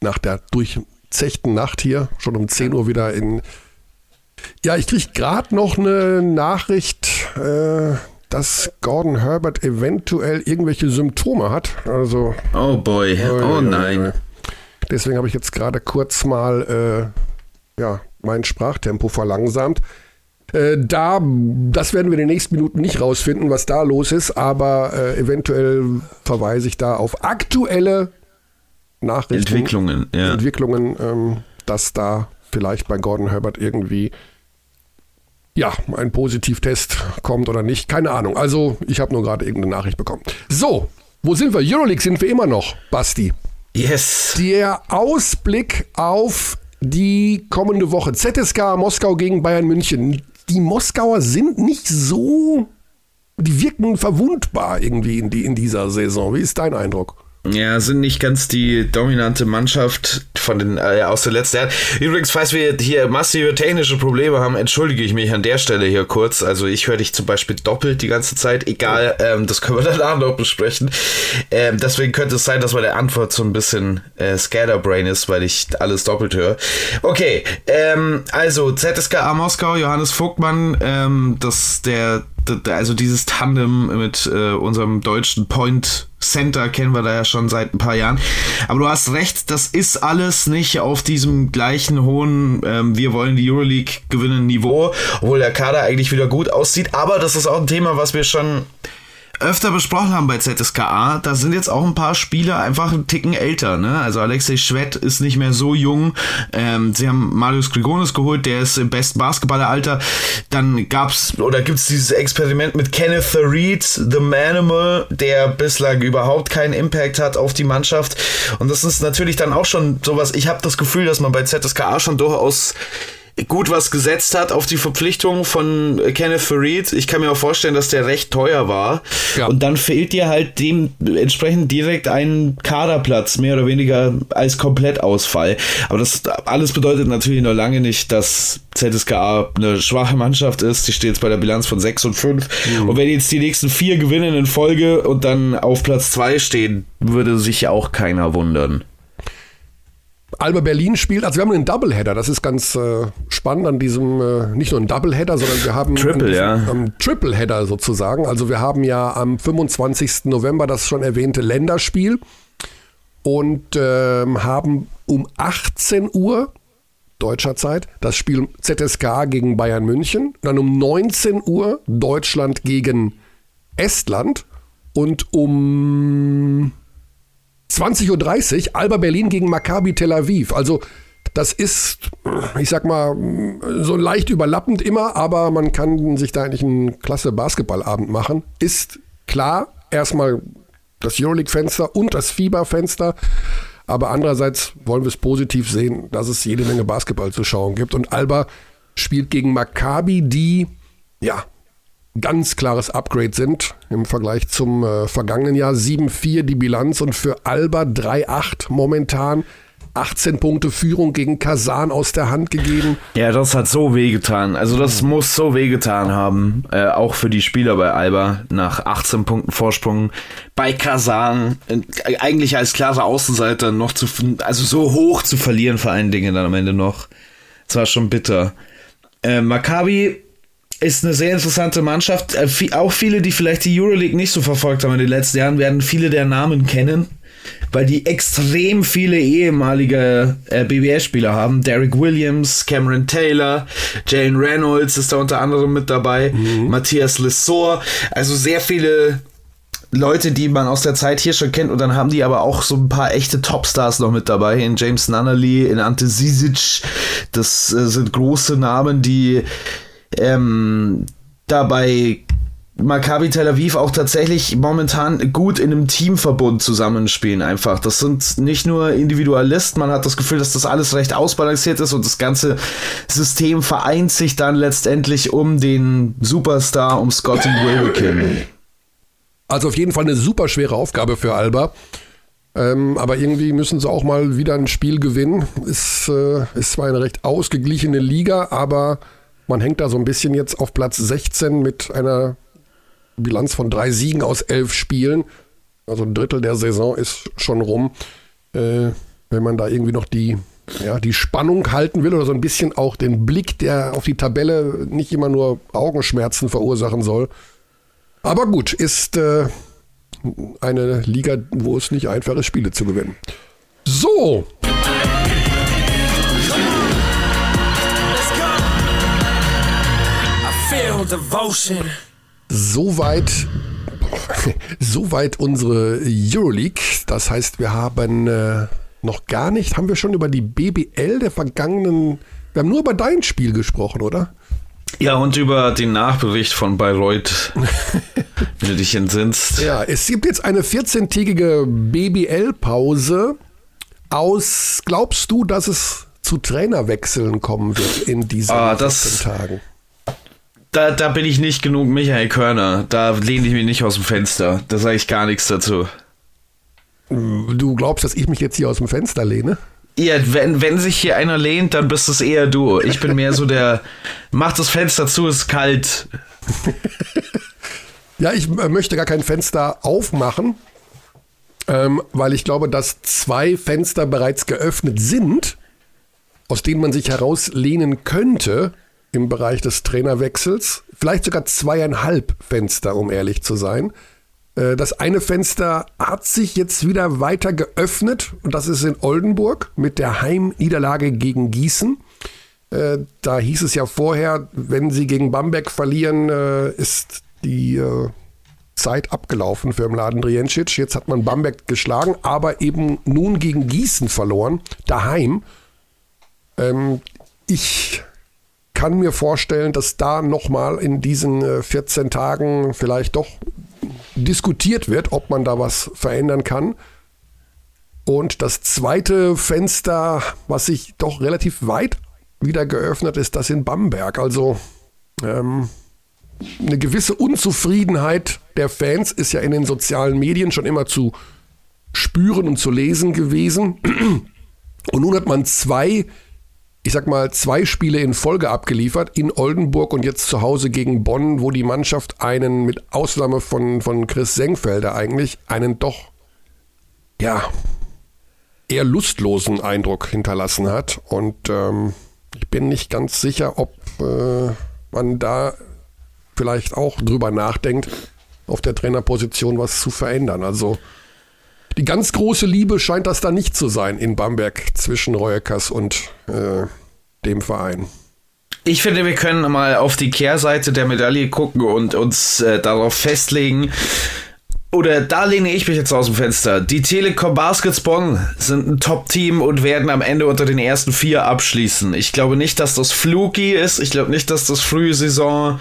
nach der durchzechten Nacht hier schon um 10 Uhr wieder in. Ja, ich kriege gerade noch eine Nachricht, äh, dass Gordon Herbert eventuell irgendwelche Symptome hat. Also Oh boy. Oh nein. Deswegen habe ich jetzt gerade kurz mal äh, ja, mein Sprachtempo verlangsamt. Äh, da, das werden wir in den nächsten Minuten nicht rausfinden, was da los ist, aber äh, eventuell verweise ich da auf aktuelle Nachrichten. Entwicklungen, ja. Entwicklungen, ähm, dass da vielleicht bei Gordon Herbert irgendwie ja, ein Positivtest kommt oder nicht. Keine Ahnung. Also, ich habe nur gerade irgendeine Nachricht bekommen. So, wo sind wir? Euroleague sind wir immer noch, Basti. Yes. Der Ausblick auf die kommende Woche. ZSK Moskau gegen Bayern München. Die Moskauer sind nicht so. Die wirken verwundbar irgendwie in, die, in dieser Saison. Wie ist dein Eindruck? Ja, sind nicht ganz die dominante Mannschaft von den äh, aus der letzten Jahren. Übrigens, falls wir hier massive technische Probleme haben, entschuldige ich mich an der Stelle hier kurz. Also ich höre dich zum Beispiel doppelt die ganze Zeit. Egal, ähm, das können wir danach noch besprechen. Ähm, deswegen könnte es sein, dass meine Antwort so ein bisschen äh, Scatterbrain ist, weil ich alles doppelt höre. Okay, ähm, also ZSKA Moskau, Johannes Vogtmann, ähm, das der also dieses Tandem mit äh, unserem deutschen Point Center kennen wir da ja schon seit ein paar Jahren. Aber du hast recht, das ist alles nicht auf diesem gleichen hohen, ähm, wir wollen die Euroleague gewinnen Niveau, obwohl der Kader eigentlich wieder gut aussieht. Aber das ist auch ein Thema, was wir schon öfter besprochen haben bei ZSKA, da sind jetzt auch ein paar Spieler einfach einen Ticken älter. Ne? Also Alexei Schwett ist nicht mehr so jung. Ähm, sie haben Marius Grigonis geholt, der ist im besten Basketballeralter. Dann gab's oder gibt's dieses Experiment mit Kenneth Reed, The Manimal, der bislang überhaupt keinen Impact hat auf die Mannschaft. Und das ist natürlich dann auch schon sowas. Ich habe das Gefühl, dass man bei ZSKA schon durchaus gut was gesetzt hat auf die Verpflichtung von Kenneth Farid. Ich kann mir auch vorstellen, dass der recht teuer war. Ja. Und dann fehlt dir halt dementsprechend direkt ein Kaderplatz, mehr oder weniger als Komplettausfall. Aber das alles bedeutet natürlich noch lange nicht, dass ZSKA eine schwache Mannschaft ist. Die steht jetzt bei der Bilanz von 6 und 5. Mhm. Und wenn jetzt die nächsten vier gewinnen in Folge und dann auf Platz 2 stehen, würde sich ja auch keiner wundern. Alba Berlin spielt, also wir haben einen Doubleheader, das ist ganz äh, spannend an diesem, äh, nicht nur ein Doubleheader, sondern wir haben Triple, diesem, ja. ähm, Tripleheader sozusagen. Also wir haben ja am 25. November das schon erwähnte Länderspiel und ähm, haben um 18 Uhr deutscher Zeit das Spiel ZSK gegen Bayern München, dann um 19 Uhr Deutschland gegen Estland und um 20.30 Uhr Alba Berlin gegen Maccabi Tel Aviv. Also das ist, ich sag mal, so leicht überlappend immer, aber man kann sich da eigentlich einen klasse Basketballabend machen. Ist klar, erstmal das Euroleague-Fenster und das FIBA-Fenster. Aber andererseits wollen wir es positiv sehen, dass es jede Menge Basketball zu schauen gibt. Und Alba spielt gegen Maccabi, die ja ganz klares Upgrade sind im Vergleich zum äh, vergangenen Jahr. 7-4 die Bilanz und für Alba 3-8 momentan. 18 Punkte Führung gegen Kasan aus der Hand gegeben. Ja, das hat so wehgetan. Also das mhm. muss so wehgetan haben, äh, auch für die Spieler bei Alba nach 18 Punkten Vorsprung bei Kasan äh, eigentlich als klarer Außenseiter noch zu, also so hoch zu verlieren vor allen Dingen dann am Ende noch. Das war schon bitter. Äh, Maccabi ist eine sehr interessante Mannschaft. Äh, auch viele, die vielleicht die Euroleague nicht so verfolgt haben in den letzten Jahren, werden viele der Namen kennen, weil die extrem viele ehemalige äh, BBS-Spieler haben. Derek Williams, Cameron Taylor, Jalen Reynolds ist da unter anderem mit dabei, mhm. Matthias Lessor. Also sehr viele Leute, die man aus der Zeit hier schon kennt und dann haben die aber auch so ein paar echte Topstars noch mit dabei. In James Nunnally, in Ante Sisic. Das äh, sind große Namen, die ähm, dabei Maccabi Tel Aviv auch tatsächlich momentan gut in einem Teamverbund zusammenspielen einfach. Das sind nicht nur Individualisten, man hat das Gefühl, dass das alles recht ausbalanciert ist und das ganze System vereint sich dann letztendlich um den Superstar, um Scotty Wilbekin. Also auf jeden Fall eine super schwere Aufgabe für Alba. Ähm, aber irgendwie müssen sie auch mal wieder ein Spiel gewinnen. Ist, äh, ist zwar eine recht ausgeglichene Liga, aber man hängt da so ein bisschen jetzt auf Platz 16 mit einer Bilanz von drei Siegen aus elf Spielen. Also ein Drittel der Saison ist schon rum. Äh, wenn man da irgendwie noch die, ja, die Spannung halten will oder so ein bisschen auch den Blick, der auf die Tabelle nicht immer nur Augenschmerzen verursachen soll. Aber gut, ist äh, eine Liga, wo es nicht einfach ist, Spiele zu gewinnen. So, Soweit, soweit unsere Euroleague. Das heißt, wir haben äh, noch gar nicht, haben wir schon über die BBL der vergangenen, wir haben nur über dein Spiel gesprochen, oder? Ja, und über den Nachbericht von Bayreuth, wenn du dich entsinnst. Ja, es gibt jetzt eine 14-tägige BBL-Pause. Aus, glaubst du, dass es zu Trainerwechseln kommen wird in diesen Ah, das- Tagen. Da, da bin ich nicht genug Michael Körner. Da lehne ich mich nicht aus dem Fenster. Da sage ich gar nichts dazu. Du glaubst, dass ich mich jetzt hier aus dem Fenster lehne? Ja, wenn, wenn sich hier einer lehnt, dann bist es eher du. Ich bin mehr so der, mach das Fenster zu, ist kalt. Ja, ich äh, möchte gar kein Fenster aufmachen, ähm, weil ich glaube, dass zwei Fenster bereits geöffnet sind, aus denen man sich herauslehnen könnte im Bereich des Trainerwechsels. Vielleicht sogar zweieinhalb Fenster, um ehrlich zu sein. Äh, Das eine Fenster hat sich jetzt wieder weiter geöffnet und das ist in Oldenburg mit der Heimniederlage gegen Gießen. Äh, Da hieß es ja vorher, wenn sie gegen Bamberg verlieren, äh, ist die Zeit abgelaufen für Mladen Driencic. Jetzt hat man Bamberg geschlagen, aber eben nun gegen Gießen verloren, daheim. Ähm, ich kann mir vorstellen, dass da nochmal in diesen äh, 14 Tagen vielleicht doch diskutiert wird, ob man da was verändern kann. Und das zweite Fenster, was sich doch relativ weit wieder geöffnet ist, das in Bamberg. Also ähm, eine gewisse Unzufriedenheit der Fans ist ja in den sozialen Medien schon immer zu spüren und zu lesen gewesen. Und nun hat man zwei, ich sag mal, zwei Spiele in Folge abgeliefert, in Oldenburg und jetzt zu Hause gegen Bonn, wo die Mannschaft einen, mit Ausnahme von, von Chris Senkfelder eigentlich, einen doch, ja, eher lustlosen Eindruck hinterlassen hat. Und ähm, ich bin nicht ganz sicher, ob äh, man da vielleicht auch drüber nachdenkt, auf der Trainerposition was zu verändern. Also die ganz große Liebe scheint das da nicht zu sein in Bamberg zwischen Reueckers und äh, dem Verein. Ich finde, wir können mal auf die Kehrseite der Medaille gucken und uns äh, darauf festlegen. Oder da lehne ich mich jetzt aus dem Fenster. Die Telekom Baskets Bonn sind ein Top-Team und werden am Ende unter den ersten vier abschließen. Ich glaube nicht, dass das fluky ist. Ich glaube nicht, dass das frühe Saison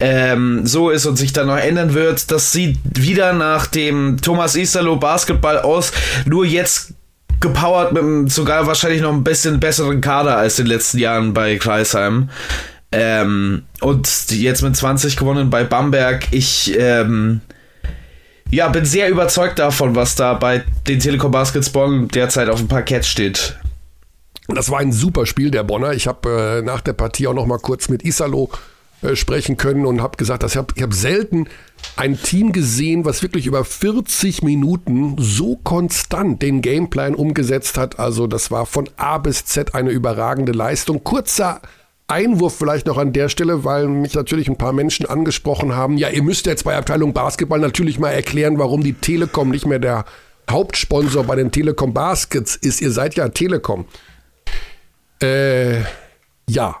ähm, so ist und sich dann noch ändern wird. Das sieht wieder nach dem Thomas Isalo Basketball aus. Nur jetzt gepowert mit einem sogar wahrscheinlich noch ein bisschen besseren Kader als in den letzten Jahren bei Kreisheim. Ähm, und jetzt mit 20 gewonnen bei Bamberg. Ich ähm, ja, bin sehr überzeugt davon, was da bei den Telekom Baskets Bonn derzeit auf dem Parkett steht. Das war ein super Spiel der Bonner. Ich habe äh, nach der Partie auch noch mal kurz mit Isalo äh, sprechen können und habe gesagt, dass ich habe hab selten ein Team gesehen, was wirklich über 40 Minuten so konstant den Gameplan umgesetzt hat. Also das war von A bis Z eine überragende Leistung. Kurzer Einwurf vielleicht noch an der Stelle, weil mich natürlich ein paar Menschen angesprochen haben. Ja, ihr müsst jetzt bei Abteilung Basketball natürlich mal erklären, warum die Telekom nicht mehr der Hauptsponsor bei den Telekom Baskets ist. Ihr seid ja Telekom. Äh, ja.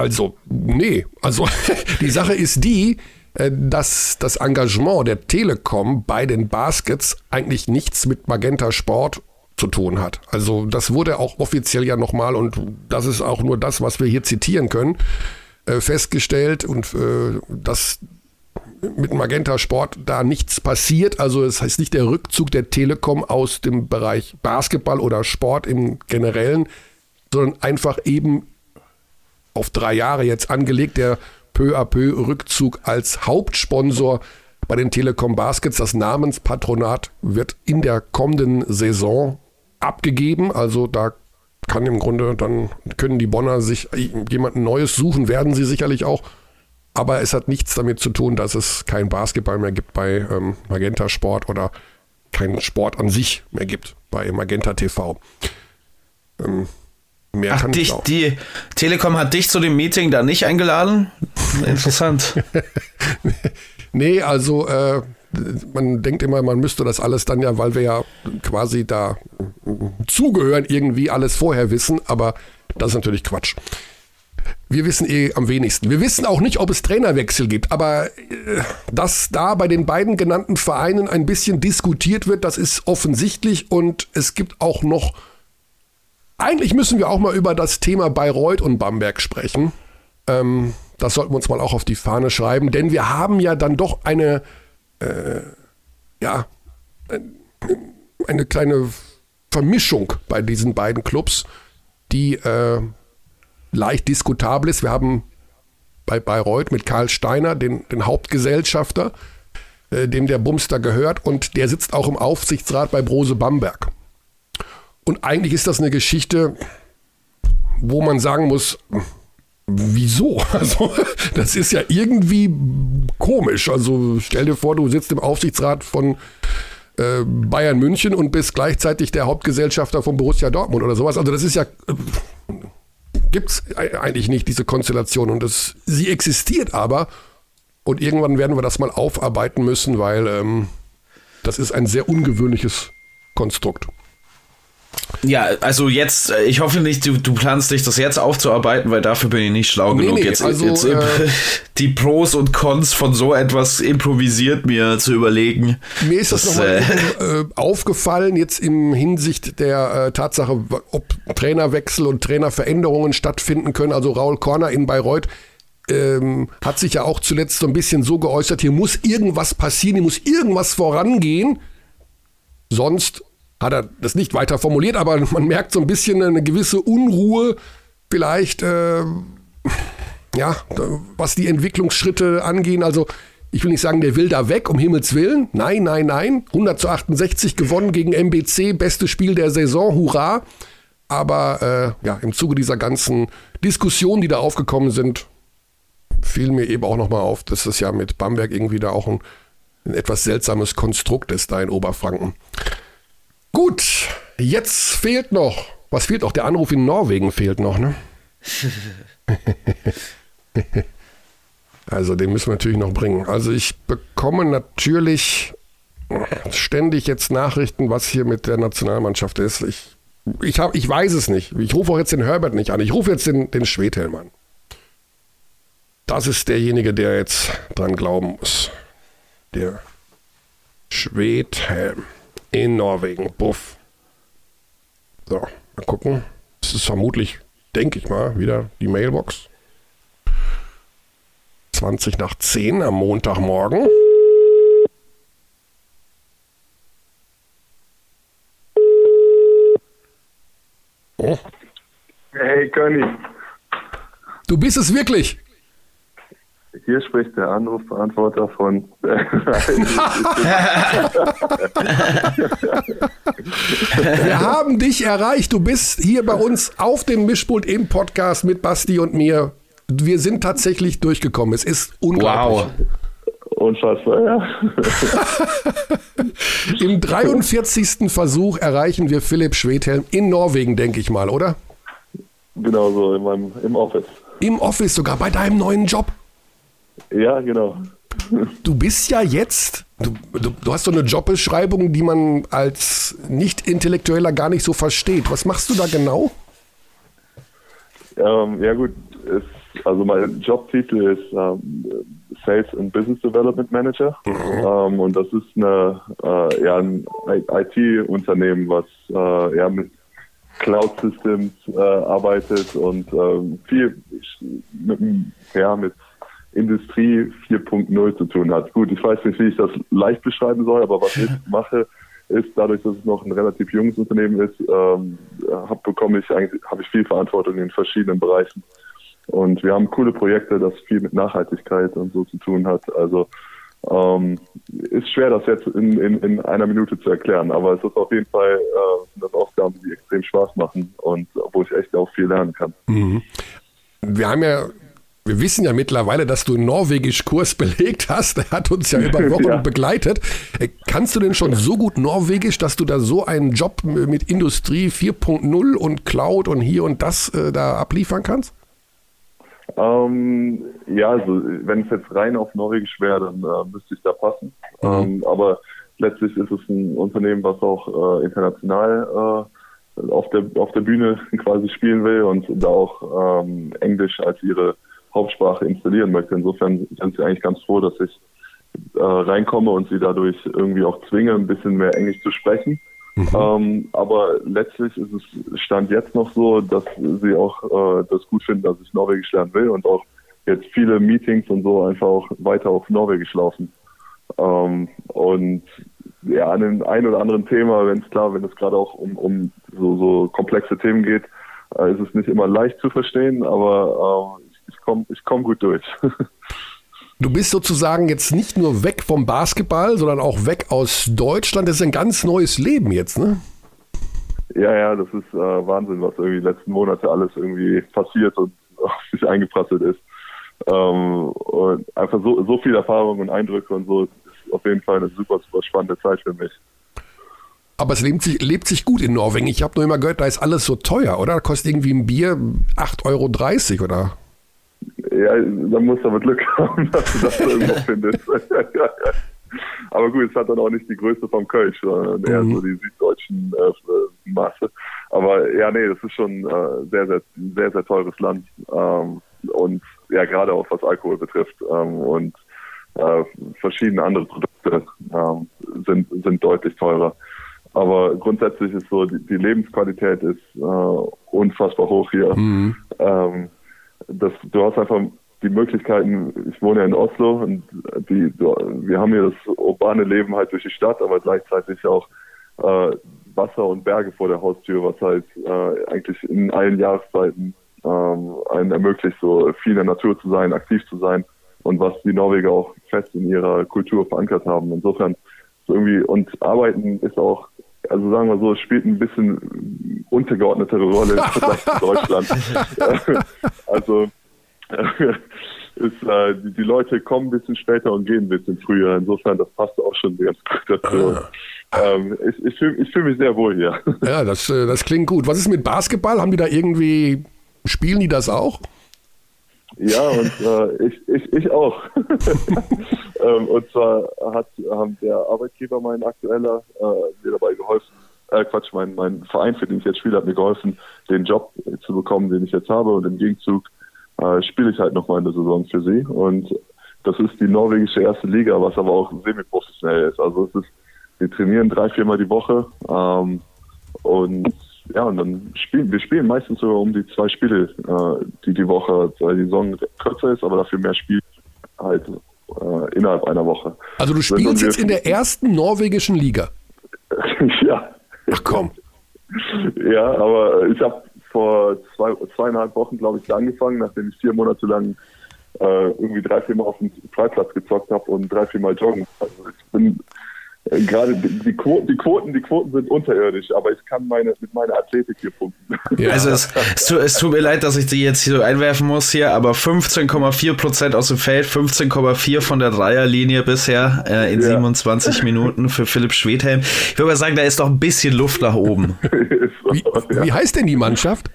Also, nee. Also, die Sache ist die, äh, dass das Engagement der Telekom bei den Baskets eigentlich nichts mit Magenta Sport zu tun hat. Also, das wurde auch offiziell ja nochmal, und das ist auch nur das, was wir hier zitieren können, äh, festgestellt und äh, dass mit Magenta Sport da nichts passiert. Also es heißt nicht der Rückzug der Telekom aus dem Bereich Basketball oder Sport im Generellen, sondern einfach eben auf drei Jahre jetzt angelegt, der peu à peu Rückzug als Hauptsponsor bei den Telekom Baskets. Das Namenspatronat wird in der kommenden Saison abgegeben. Also da kann im Grunde, dann können die Bonner sich jemanden Neues suchen, werden sie sicherlich auch. Aber es hat nichts damit zu tun, dass es kein Basketball mehr gibt bei ähm, Magenta Sport oder keinen Sport an sich mehr gibt bei Magenta TV. Ähm, mehr Ach, dich, die Telekom hat dich zu dem Meeting da nicht eingeladen? Interessant. Nee, also äh, man denkt immer, man müsste das alles dann ja, weil wir ja quasi da äh, zugehören, irgendwie alles vorher wissen, aber das ist natürlich Quatsch. Wir wissen eh am wenigsten. Wir wissen auch nicht, ob es Trainerwechsel gibt, aber äh, dass da bei den beiden genannten Vereinen ein bisschen diskutiert wird, das ist offensichtlich und es gibt auch noch. Eigentlich müssen wir auch mal über das Thema Bayreuth und Bamberg sprechen. Ähm, das sollten wir uns mal auch auf die Fahne schreiben, denn wir haben ja dann doch eine, äh, ja, eine kleine Vermischung bei diesen beiden Clubs, die äh, leicht diskutabel ist. Wir haben bei Bayreuth mit Karl Steiner, den, den Hauptgesellschafter, äh, dem der Bumster gehört, und der sitzt auch im Aufsichtsrat bei Brose Bamberg. Und eigentlich ist das eine Geschichte, wo man sagen muss, wieso? Also, das ist ja irgendwie komisch. Also, stell dir vor, du sitzt im Aufsichtsrat von äh, Bayern München und bist gleichzeitig der Hauptgesellschafter von Borussia Dortmund oder sowas. Also, das ist ja. Äh, Gibt es eigentlich nicht, diese Konstellation. Und das, sie existiert aber. Und irgendwann werden wir das mal aufarbeiten müssen, weil ähm, das ist ein sehr ungewöhnliches Konstrukt. Ja, also jetzt, äh, ich hoffe nicht, du, du planst dich das jetzt aufzuarbeiten, weil dafür bin ich nicht schlau nee, genug. Nee, jetzt, also, jetzt äh, die Pros und Cons von so etwas improvisiert mir zu überlegen. Mir ist das, das nochmal äh, äh, aufgefallen, jetzt in Hinsicht der äh, Tatsache, ob Trainerwechsel und Trainerveränderungen stattfinden können. Also Raul Korner in Bayreuth ähm, hat sich ja auch zuletzt so ein bisschen so geäußert, hier muss irgendwas passieren, hier muss irgendwas vorangehen. Sonst hat er das nicht weiter formuliert, aber man merkt so ein bisschen eine gewisse Unruhe, vielleicht, äh, ja, was die Entwicklungsschritte angehen. Also, ich will nicht sagen, der will da weg, um Himmels Willen. Nein, nein, nein. 100 zu 68 gewonnen gegen MBC, bestes Spiel der Saison, hurra. Aber äh, ja, im Zuge dieser ganzen Diskussionen, die da aufgekommen sind, fiel mir eben auch nochmal auf, dass das ja mit Bamberg irgendwie da auch ein, ein etwas seltsames Konstrukt ist, da in Oberfranken. Gut, jetzt fehlt noch. Was fehlt noch? Der Anruf in Norwegen fehlt noch, ne? also den müssen wir natürlich noch bringen. Also ich bekomme natürlich ständig jetzt Nachrichten, was hier mit der Nationalmannschaft ist. Ich, ich, hab, ich weiß es nicht. Ich rufe auch jetzt den Herbert nicht an. Ich rufe jetzt den, den Schwedhelm an. Das ist derjenige, der jetzt dran glauben muss. Der Schwedhelm in Norwegen. Buff. So, mal gucken. Das ist vermutlich, denke ich mal, wieder die Mailbox. 20 nach 10 am Montagmorgen. Oh. Hey, Conny. Du bist es wirklich. Hier spricht der Anrufbeantworter von. Wir haben dich erreicht. Du bist hier bei uns auf dem Mischpult im Podcast mit Basti und mir. Wir sind tatsächlich durchgekommen. Es ist unglaublich. Wow. Unfassbar, ja. Im 43. Versuch erreichen wir Philipp Schwedhelm in Norwegen, denke ich mal, oder? Genau so, in meinem, im Office. Im Office sogar, bei deinem neuen Job. Ja, genau. Du bist ja jetzt, du, du, du, hast so eine Jobbeschreibung, die man als Nicht-Intellektueller gar nicht so versteht. Was machst du da genau? Ähm, ja gut, ist, also mein Jobtitel ist ähm, Sales and Business Development Manager mhm. ähm, und das ist eine, äh, ja, ein IT-Unternehmen, was äh, ja, mit Cloud Systems äh, arbeitet und ähm, viel mit, ja, mit Industrie 4.0 zu tun hat. Gut, ich weiß nicht, wie ich das leicht beschreiben soll, aber was ich mache, ist dadurch, dass es noch ein relativ junges Unternehmen ist, ähm, hab, bekomme ich eigentlich habe ich viel Verantwortung in verschiedenen Bereichen. Und wir haben coole Projekte, das viel mit Nachhaltigkeit und so zu tun hat. Also ähm, ist schwer, das jetzt in, in, in einer Minute zu erklären, aber es ist auf jeden Fall äh, das Aufgaben, die extrem Spaß machen und wo ich echt auch viel lernen kann. Mhm. Wir haben ja wir wissen ja mittlerweile, dass du einen Norwegisch-Kurs belegt hast. Er hat uns ja über Wochen ja. begleitet. Äh, kannst du denn schon so gut Norwegisch, dass du da so einen Job mit Industrie 4.0 und Cloud und hier und das äh, da abliefern kannst? Ähm, ja, also wenn es jetzt rein auf Norwegisch wäre, dann äh, müsste ich da passen. Mhm. Ähm, aber letztlich ist es ein Unternehmen, was auch äh, international äh, auf, der, auf der Bühne quasi spielen will und da auch ähm, Englisch als ihre Hauptsprache installieren möchte. Insofern sind sie eigentlich ganz froh, dass ich äh, reinkomme und sie dadurch irgendwie auch zwinge, ein bisschen mehr Englisch zu sprechen. Mhm. Ähm, aber letztlich ist es Stand jetzt noch so, dass sie auch äh, das gut finden, dass ich Norwegisch lernen will und auch jetzt viele Meetings und so einfach auch weiter auf Norwegisch laufen. Ähm, und ja, an dem einen oder anderen Thema, wenn es klar, wenn es gerade auch um, um so, so komplexe Themen geht, äh, ist es nicht immer leicht zu verstehen, aber äh, ich, komme ich komm gut durch. Du bist sozusagen jetzt nicht nur weg vom Basketball, sondern auch weg aus Deutschland. Das ist ein ganz neues Leben jetzt, ne? Ja, ja, das ist äh, Wahnsinn, was irgendwie die letzten Monate alles irgendwie passiert und auf sich eingeprasselt ist. Ähm, und einfach so, so viel Erfahrung und Eindrücke und so ist auf jeden Fall eine super, super spannende Zeit für mich. Aber es lebt sich, lebt sich gut in Norwegen. Ich habe nur immer gehört, da ist alles so teuer, oder? Da kostet irgendwie ein Bier 8,30 Euro, oder? Ja, dann musst du aber Glück haben, dass du das irgendwo findest. aber gut, es hat dann auch nicht die Größe vom Kölsch, sondern eher Mhm. so die süddeutschen äh, Maße. Aber ja, nee, das ist schon äh, sehr, sehr, sehr, sehr teures Land. Ähm, und ja, gerade auch was Alkohol betrifft. Ähm, und äh, verschiedene andere Produkte ähm, sind, sind deutlich teurer. Aber grundsätzlich ist so, die, die Lebensqualität ist äh, unfassbar hoch hier. Ähm, das, du hast einfach die Möglichkeiten, ich wohne ja in Oslo und die, wir haben hier das urbane Leben halt durch die Stadt, aber gleichzeitig auch äh, Wasser und Berge vor der Haustür, was halt äh, eigentlich in allen Jahreszeiten ähm, einen ermöglicht, so viel in der Natur zu sein, aktiv zu sein und was die Norweger auch fest in ihrer Kultur verankert haben. Insofern so irgendwie und Arbeiten ist auch, also sagen wir so, es spielt ein bisschen untergeordnetere Rolle im Vergleich zu Deutschland. also ist, äh, die, die Leute kommen ein bisschen später und gehen ein bisschen früher. Insofern, das passt auch schon ganz gut dazu. Ähm, ich ich fühle fühl mich sehr wohl hier. Ja, das, äh, das klingt gut. Was ist mit Basketball? Haben die da irgendwie, spielen die das auch? Ja, und äh, ich, ich, ich auch. ähm, und zwar hat haben der Arbeitgeber, mein aktueller, äh, mir dabei geholfen, äh, Quatsch, mein, mein Verein, für den ich jetzt spiele, hat mir geholfen, den Job zu bekommen, den ich jetzt habe. Und im Gegenzug äh, spiele ich halt noch mal eine Saison für sie. Und das ist die norwegische erste Liga, was aber auch semi-professionell ist. Also es ist, wir trainieren drei, viermal die Woche. Ähm, und ja, und dann spielen wir spielen meistens sogar um die zwei Spiele, äh, die die Woche, weil die Saison kürzer ist, aber dafür mehr Spiel halt äh, innerhalb einer Woche. Also du spielst jetzt in der ersten norwegischen Liga. ja, Ach komm. ja, aber ich habe vor zwei, zweieinhalb Wochen, glaube ich, angefangen, nachdem ich vier Monate lang äh, irgendwie drei, vier Mal auf dem Freiplatz gezockt habe und drei, vier Mal joggen. Also ich bin gerade die, Quoten, die Quoten, die Quoten sind unterirdisch, aber ich kann meine mit meiner Athletik hier punkten. Ja. Also es, es, tu- es tut mir leid, dass ich die jetzt hier so einwerfen muss hier, aber 15,4 Prozent aus dem Feld, 15,4 von der Dreierlinie bisher äh, in Ja. 27 Minuten für Philipp Schwedhelm. Ich würde mal sagen, da ist noch ein bisschen Luft nach oben. Wie, ja. wie heißt denn die Mannschaft?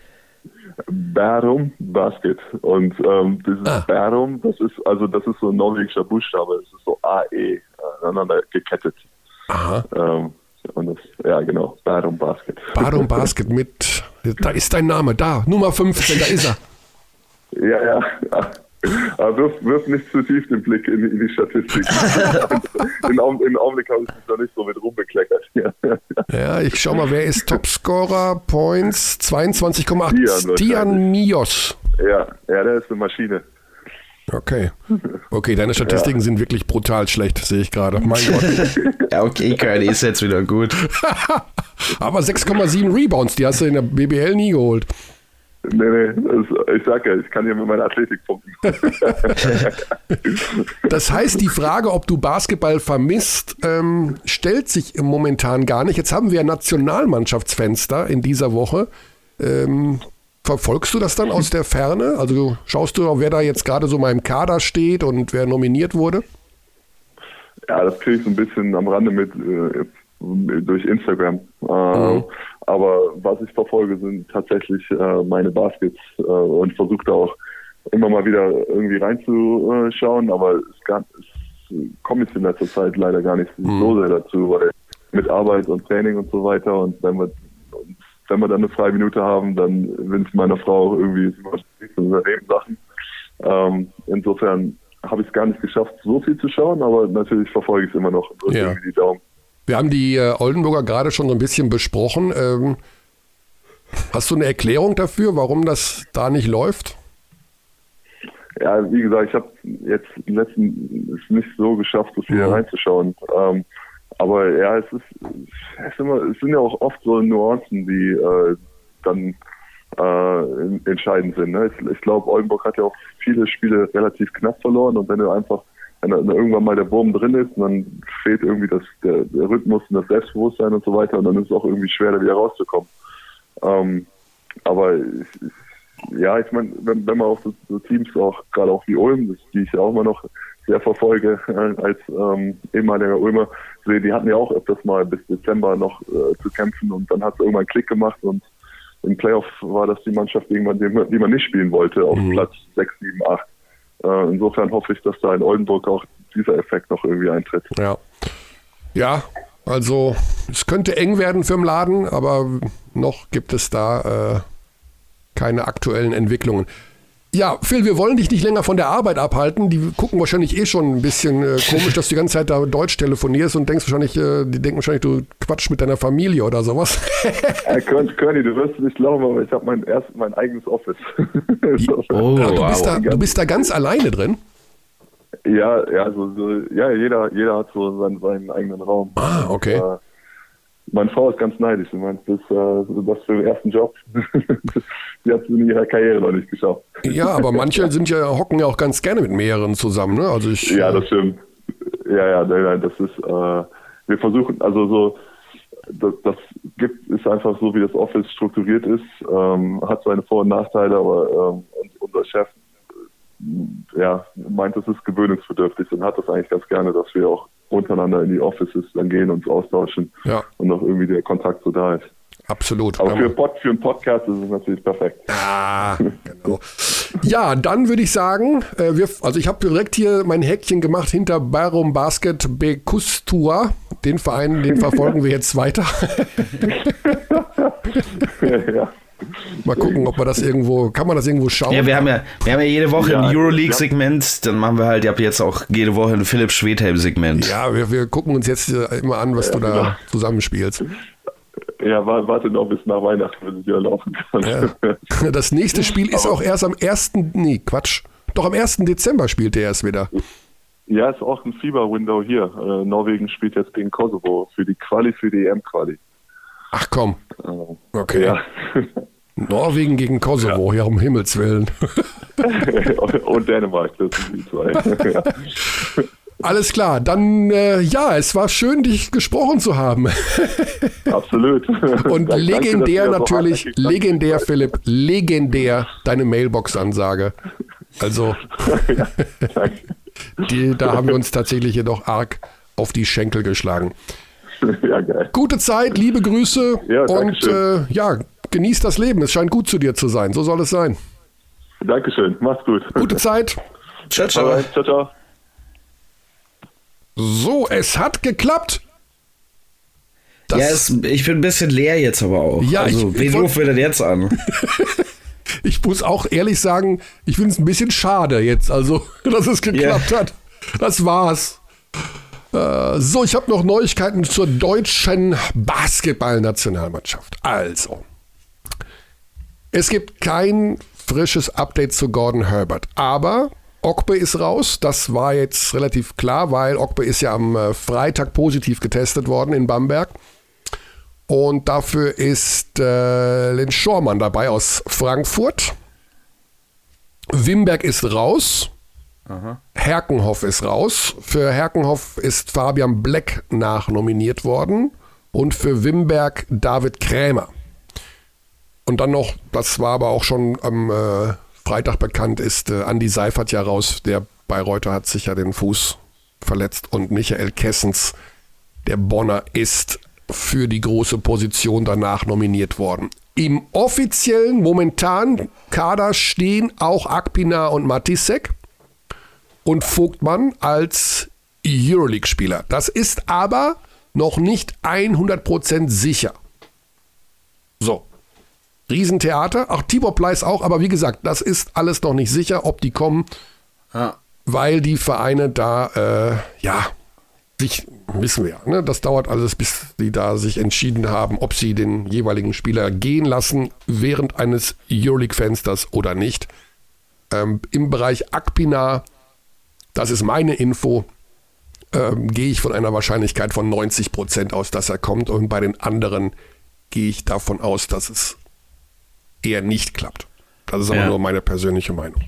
Bærum Basket. Und ähm, dieses Ah. Bærum, das ist also das ist so ein norwegischer Buchstabe, das ist so AE äh, aneinander gekettet. Aha. Ähm, und das, ja genau, Bærum Basket. Barum Basket mit, da ist dein Name, da, Nummer 15, da ist er. Ja, ja. Aber wirf, wirf nicht zu tief den Blick in, die- in die Statistik. in Augenblick habe ich mich da nicht so mit rumbekleckert. Ja. Ja, ich schau mal, wer ist Topscorer? Points 22,8. wahrscheinlich. Stian Mios. ja, ja, der ist eine Maschine. Okay. Okay, deine Statistiken sind wirklich brutal schlecht, sehe ich gerade. Mein Gott. Ja, okay, Curly ist jetzt wieder gut. Aber 6,7 Rebounds, die hast du in der BBL nie geholt. Nee, nee, das, ich sag ja, ich kann hier mit meiner Athletik punkten. Das heißt, die Frage, ob du Basketball vermisst, ähm, stellt sich momentan gar nicht. Jetzt haben wir Nationalmannschaftsfenster in dieser Woche. Ähm, verfolgst du das dann aus der Ferne? Also schaust du, wer da jetzt gerade so mal im Kader steht und wer nominiert wurde? Ja, das kriege ich so ein bisschen am Rande mit äh, durch Instagram. Äh, Aber was ich verfolge, sind tatsächlich äh, meine Baskets äh, und versuche da auch immer mal wieder irgendwie reinzuschauen, aber es, gab, es komme ich in letzter Zeit leider gar nicht so sehr dazu, weil mit Arbeit und Training und so weiter und wenn wir wenn wir dann eine freie Minute haben, dann wünscht meiner Frau auch irgendwie Unternehmen Sachen. Ähm, insofern habe ich es gar nicht geschafft, so viel zu schauen, aber natürlich verfolge ich es immer noch und drücke Ja. irgendwie die Daumen. Wir haben die äh, Oldenburger gerade schon so ein bisschen besprochen. Ähm, hast du eine Erklärung dafür, warum das da nicht läuft? ja, wie gesagt, ich habe jetzt im letzten es nicht so geschafft, so viel Mhm. reinzuschauen. Ähm, aber ja, es ist, es, ist immer, es sind ja auch oft so Nuancen, die äh, dann äh, entscheidend sind. Ne? Ich, ich glaube, Oldenburg hat ja auch viele Spiele relativ knapp verloren und wenn du einfach wenn irgendwann mal der Wurm drin ist, dann fehlt irgendwie das, der, der Rhythmus und das Selbstbewusstsein und so weiter und dann ist es auch irgendwie schwer, da wieder rauszukommen. Ähm, aber ich, ich, ja, ich meine, wenn, wenn man auch so, so Teams auch, gerade auch wie Ulm, die ich ja auch immer noch sehr verfolge äh, als ähm, ehemaliger Ulmer, sehe, die hatten ja auch öfters mal bis Dezember noch äh, zu kämpfen und dann hat es irgendwann einen Klick gemacht und im Playoff war das die Mannschaft die, man- die man nicht spielen wollte, auf Platz 6, 7, 8. Äh, insofern hoffe ich, dass da in Oldenburg auch dieser Effekt noch irgendwie eintritt. Ja. Ja, also es könnte eng werden für den Laden, aber noch gibt es da äh, keine aktuellen Entwicklungen. Ja, Phil, wir wollen dich nicht länger von der Arbeit abhalten. Die gucken wahrscheinlich eh schon ein bisschen äh, komisch, dass du die ganze Zeit da Deutsch telefonierst und denkst wahrscheinlich, äh, die denken wahrscheinlich, du quatsch mit deiner Familie oder sowas. Äh, Kön- Körny, du wirst es nicht glauben, aber ich habe mein erst mein eigenes Office. Oh, Ach, du, bist da, wow. du bist da ganz alleine drin. Ja, ja, so, so, ja, jeder, jeder hat so seinen, seinen eigenen Raum. Ah, okay. Äh, meine Frau ist ganz neidisch. Sie meint, das, äh, das für den ersten Job. Die hat es in ihrer Karriere noch nicht geschafft. Ja, aber manche sind ja, hocken ja auch ganz gerne mit mehreren zusammen. Ne? Also ich, Ja, das stimmt. Ja, ja, nein, nein, das ist, äh, wir versuchen, also so, das, das gibt, ist einfach so, wie das Office strukturiert ist, ähm, hat seine Vor- und Nachteile, aber ähm, unser Chef äh, ja, meint, es ist gewöhnungsbedürftig und hat das eigentlich ganz gerne, dass wir auch untereinander in die Offices dann gehen und austauschen Ja. und noch irgendwie der Kontakt so da ist. absolut. Aber für, Pod, für einen Podcast ist es natürlich perfekt. Ah, genau. Ja, dann würde ich sagen, äh, wir, also ich habe direkt hier mein Häkchen gemacht hinter Barum Basket Bekustua. Den Verein, den verfolgen wir jetzt weiter. ja. Mal gucken, ob man das irgendwo, kann man das irgendwo schauen? Ja, wir haben ja, wir haben ja jede Woche Ja, ein Euroleague-Segment, dann machen wir halt ab jetzt auch jede Woche ein Philipp Schwedhelm-Segment. ja wir, wir gucken uns jetzt äh, immer an, was du genau. da zusammenspielst. ja, wa- warte noch bis nach Weihnachten, bis ich wieder laufen kann. Ja. Das nächste Spiel ist auch erst am 1. Nee, Quatsch. Doch am 1. Dezember spielt er erst wieder. Ja, ist auch ein Fieber-Window hier. Äh, Norwegen spielt jetzt gegen Kosovo für die Quali, für die EM-Quali. Ach komm. Äh, Okay. Ja. Norwegen gegen Kosovo, ja, um Himmels Willen. Und Dänemark, das sind die zwei. ja. Alles klar, dann äh, ja, es war schön, dich gesprochen zu haben. Absolut. Und Danke, dass legendär so natürlich, seid. legendär Philipp, legendär deine Mailbox-Ansage. Also, ja, danke. die, da haben wir uns tatsächlich jedoch arg auf die Schenkel geschlagen. ja, geil. Gute Zeit, liebe Grüße Ja, und äh, ja, genieß das Leben. Es scheint gut zu dir zu sein. So soll es sein. Dankeschön. Mach's gut. Gute Zeit. Ciao, ciao. Ciao, ciao. So, es hat geklappt. Das, ja, es, ich bin ein bisschen leer jetzt aber auch. Ja, also, ich- ich wen wollt- rufen wir denn jetzt an? ich muss auch ehrlich sagen, ich finde es ein bisschen schade jetzt, also, dass es geklappt hat. Das war's. Äh, so, ich habe noch Neuigkeiten zur deutschen Basketballnationalmannschaft. Also, es gibt kein frisches Update zu Gordon Herbert, aber Ogbe ist raus. Das war jetzt relativ klar, weil Ogbe ist ja am äh, Freitag positiv getestet worden in Bamberg. Und dafür ist äh, Len Schormann dabei aus Frankfurt. Wimberg ist raus. Herkenhoff ist raus. Für Herkenhoff ist Fabian Black nachnominiert worden. Und für Wimberg David Krämer. Und dann noch, das war aber auch schon am äh, Freitag bekannt, ist äh, Andi Seifert ja raus. Der Bayreuther hat sich ja den Fuß verletzt. Und Michael Kessens, der Bonner, ist für die große Position danach nominiert worden. Im offiziellen, momentan Kader stehen auch Akpina und Matisek und Vogtmann als Euroleague-Spieler. Das ist aber noch nicht 100% sicher. So. Riesentheater. Auch Tibor Pleiss auch, aber wie gesagt, das ist alles noch nicht sicher, ob die kommen, Ja. weil die Vereine da, äh, ja, sich, wissen wir ja, ne, das dauert alles, bis die da sich entschieden haben, ob sie den jeweiligen Spieler gehen lassen während eines Euroleague-Fensters oder nicht. Ähm, Im Bereich Akpina, das ist meine Info, ähm, gehe ich von einer Wahrscheinlichkeit von 90 Prozent aus, dass er kommt. Und bei den anderen gehe ich davon aus, dass es eher nicht klappt. Das ist aber Ja. nur meine persönliche Meinung.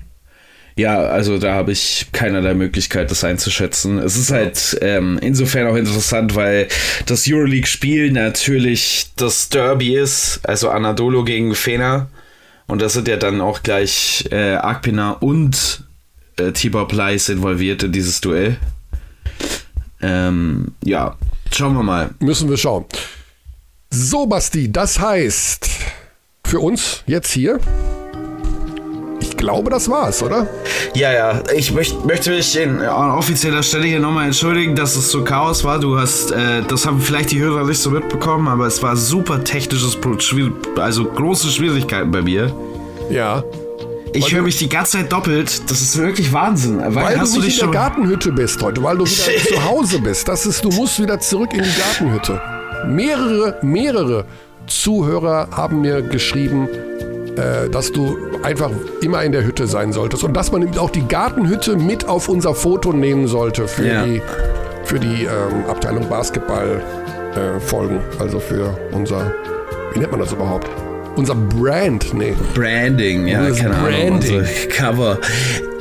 Ja, also da habe ich keinerlei Möglichkeit, das einzuschätzen. Es ist halt ähm, insofern auch interessant, weil das Euroleague-Spiel natürlich das Derby ist, also Anadolu gegen Fener. Und da sind ja dann auch gleich äh, Akpina und äh, Tibor Pleiss involviert in dieses Duell. Ähm, ja, schauen wir mal. Müssen wir schauen. So, Basti, das heißt, für uns jetzt hier, ich glaube, das war's, oder? Ja, ja, ich möcht, möchte mich in, an offizieller Stelle hier nochmal entschuldigen, dass es so Chaos war. Du hast, äh, das haben vielleicht die Hörer nicht so mitbekommen, aber es war super technisches, also große Schwierigkeiten bei mir. Ja. Ich höre mich die ganze Zeit doppelt. Das ist wirklich Wahnsinn. Weil, Weil du nicht in der. Gartenhütte bist heute, weil du wieder zu Hause bist. Das ist, du musst wieder zurück in die Gartenhütte. Mehrere, mehrere Zuhörer haben mir geschrieben, äh, dass du einfach immer in der Hütte sein solltest und dass man eben auch die Gartenhütte mit auf unser Foto nehmen sollte für Ja. die, für die ähm, Abteilung Basketball äh, Folgen, also für unser, wie nennt man das überhaupt? Unser Brand, nee, Branding, ja, Das keine Ahnung. Branding. unsere Cover.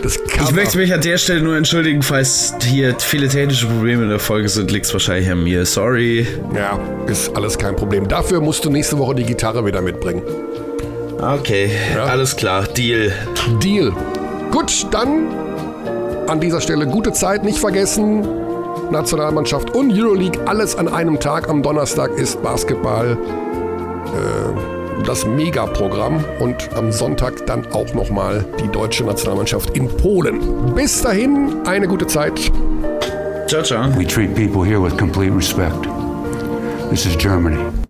das Cover. Ich möchte mich an der Stelle nur entschuldigen, falls hier viele technische Probleme in der Folge sind, liegt es wahrscheinlich an mir. Sorry. Ja, ist alles kein Problem. Dafür musst du nächste Woche die Gitarre wieder mitbringen. Okay, Ja. alles klar, Deal. Deal. Gut, dann an dieser Stelle gute Zeit, nicht vergessen. Nationalmannschaft und Euroleague, alles an einem Tag. Am Donnerstag ist Basketball äh, das Megaprogramm und am Sonntag dann auch nochmal die deutsche Nationalmannschaft in Polen. Bis dahin, eine gute Zeit. Ciao, ciao. We treat people here with complete respect. This is Germany.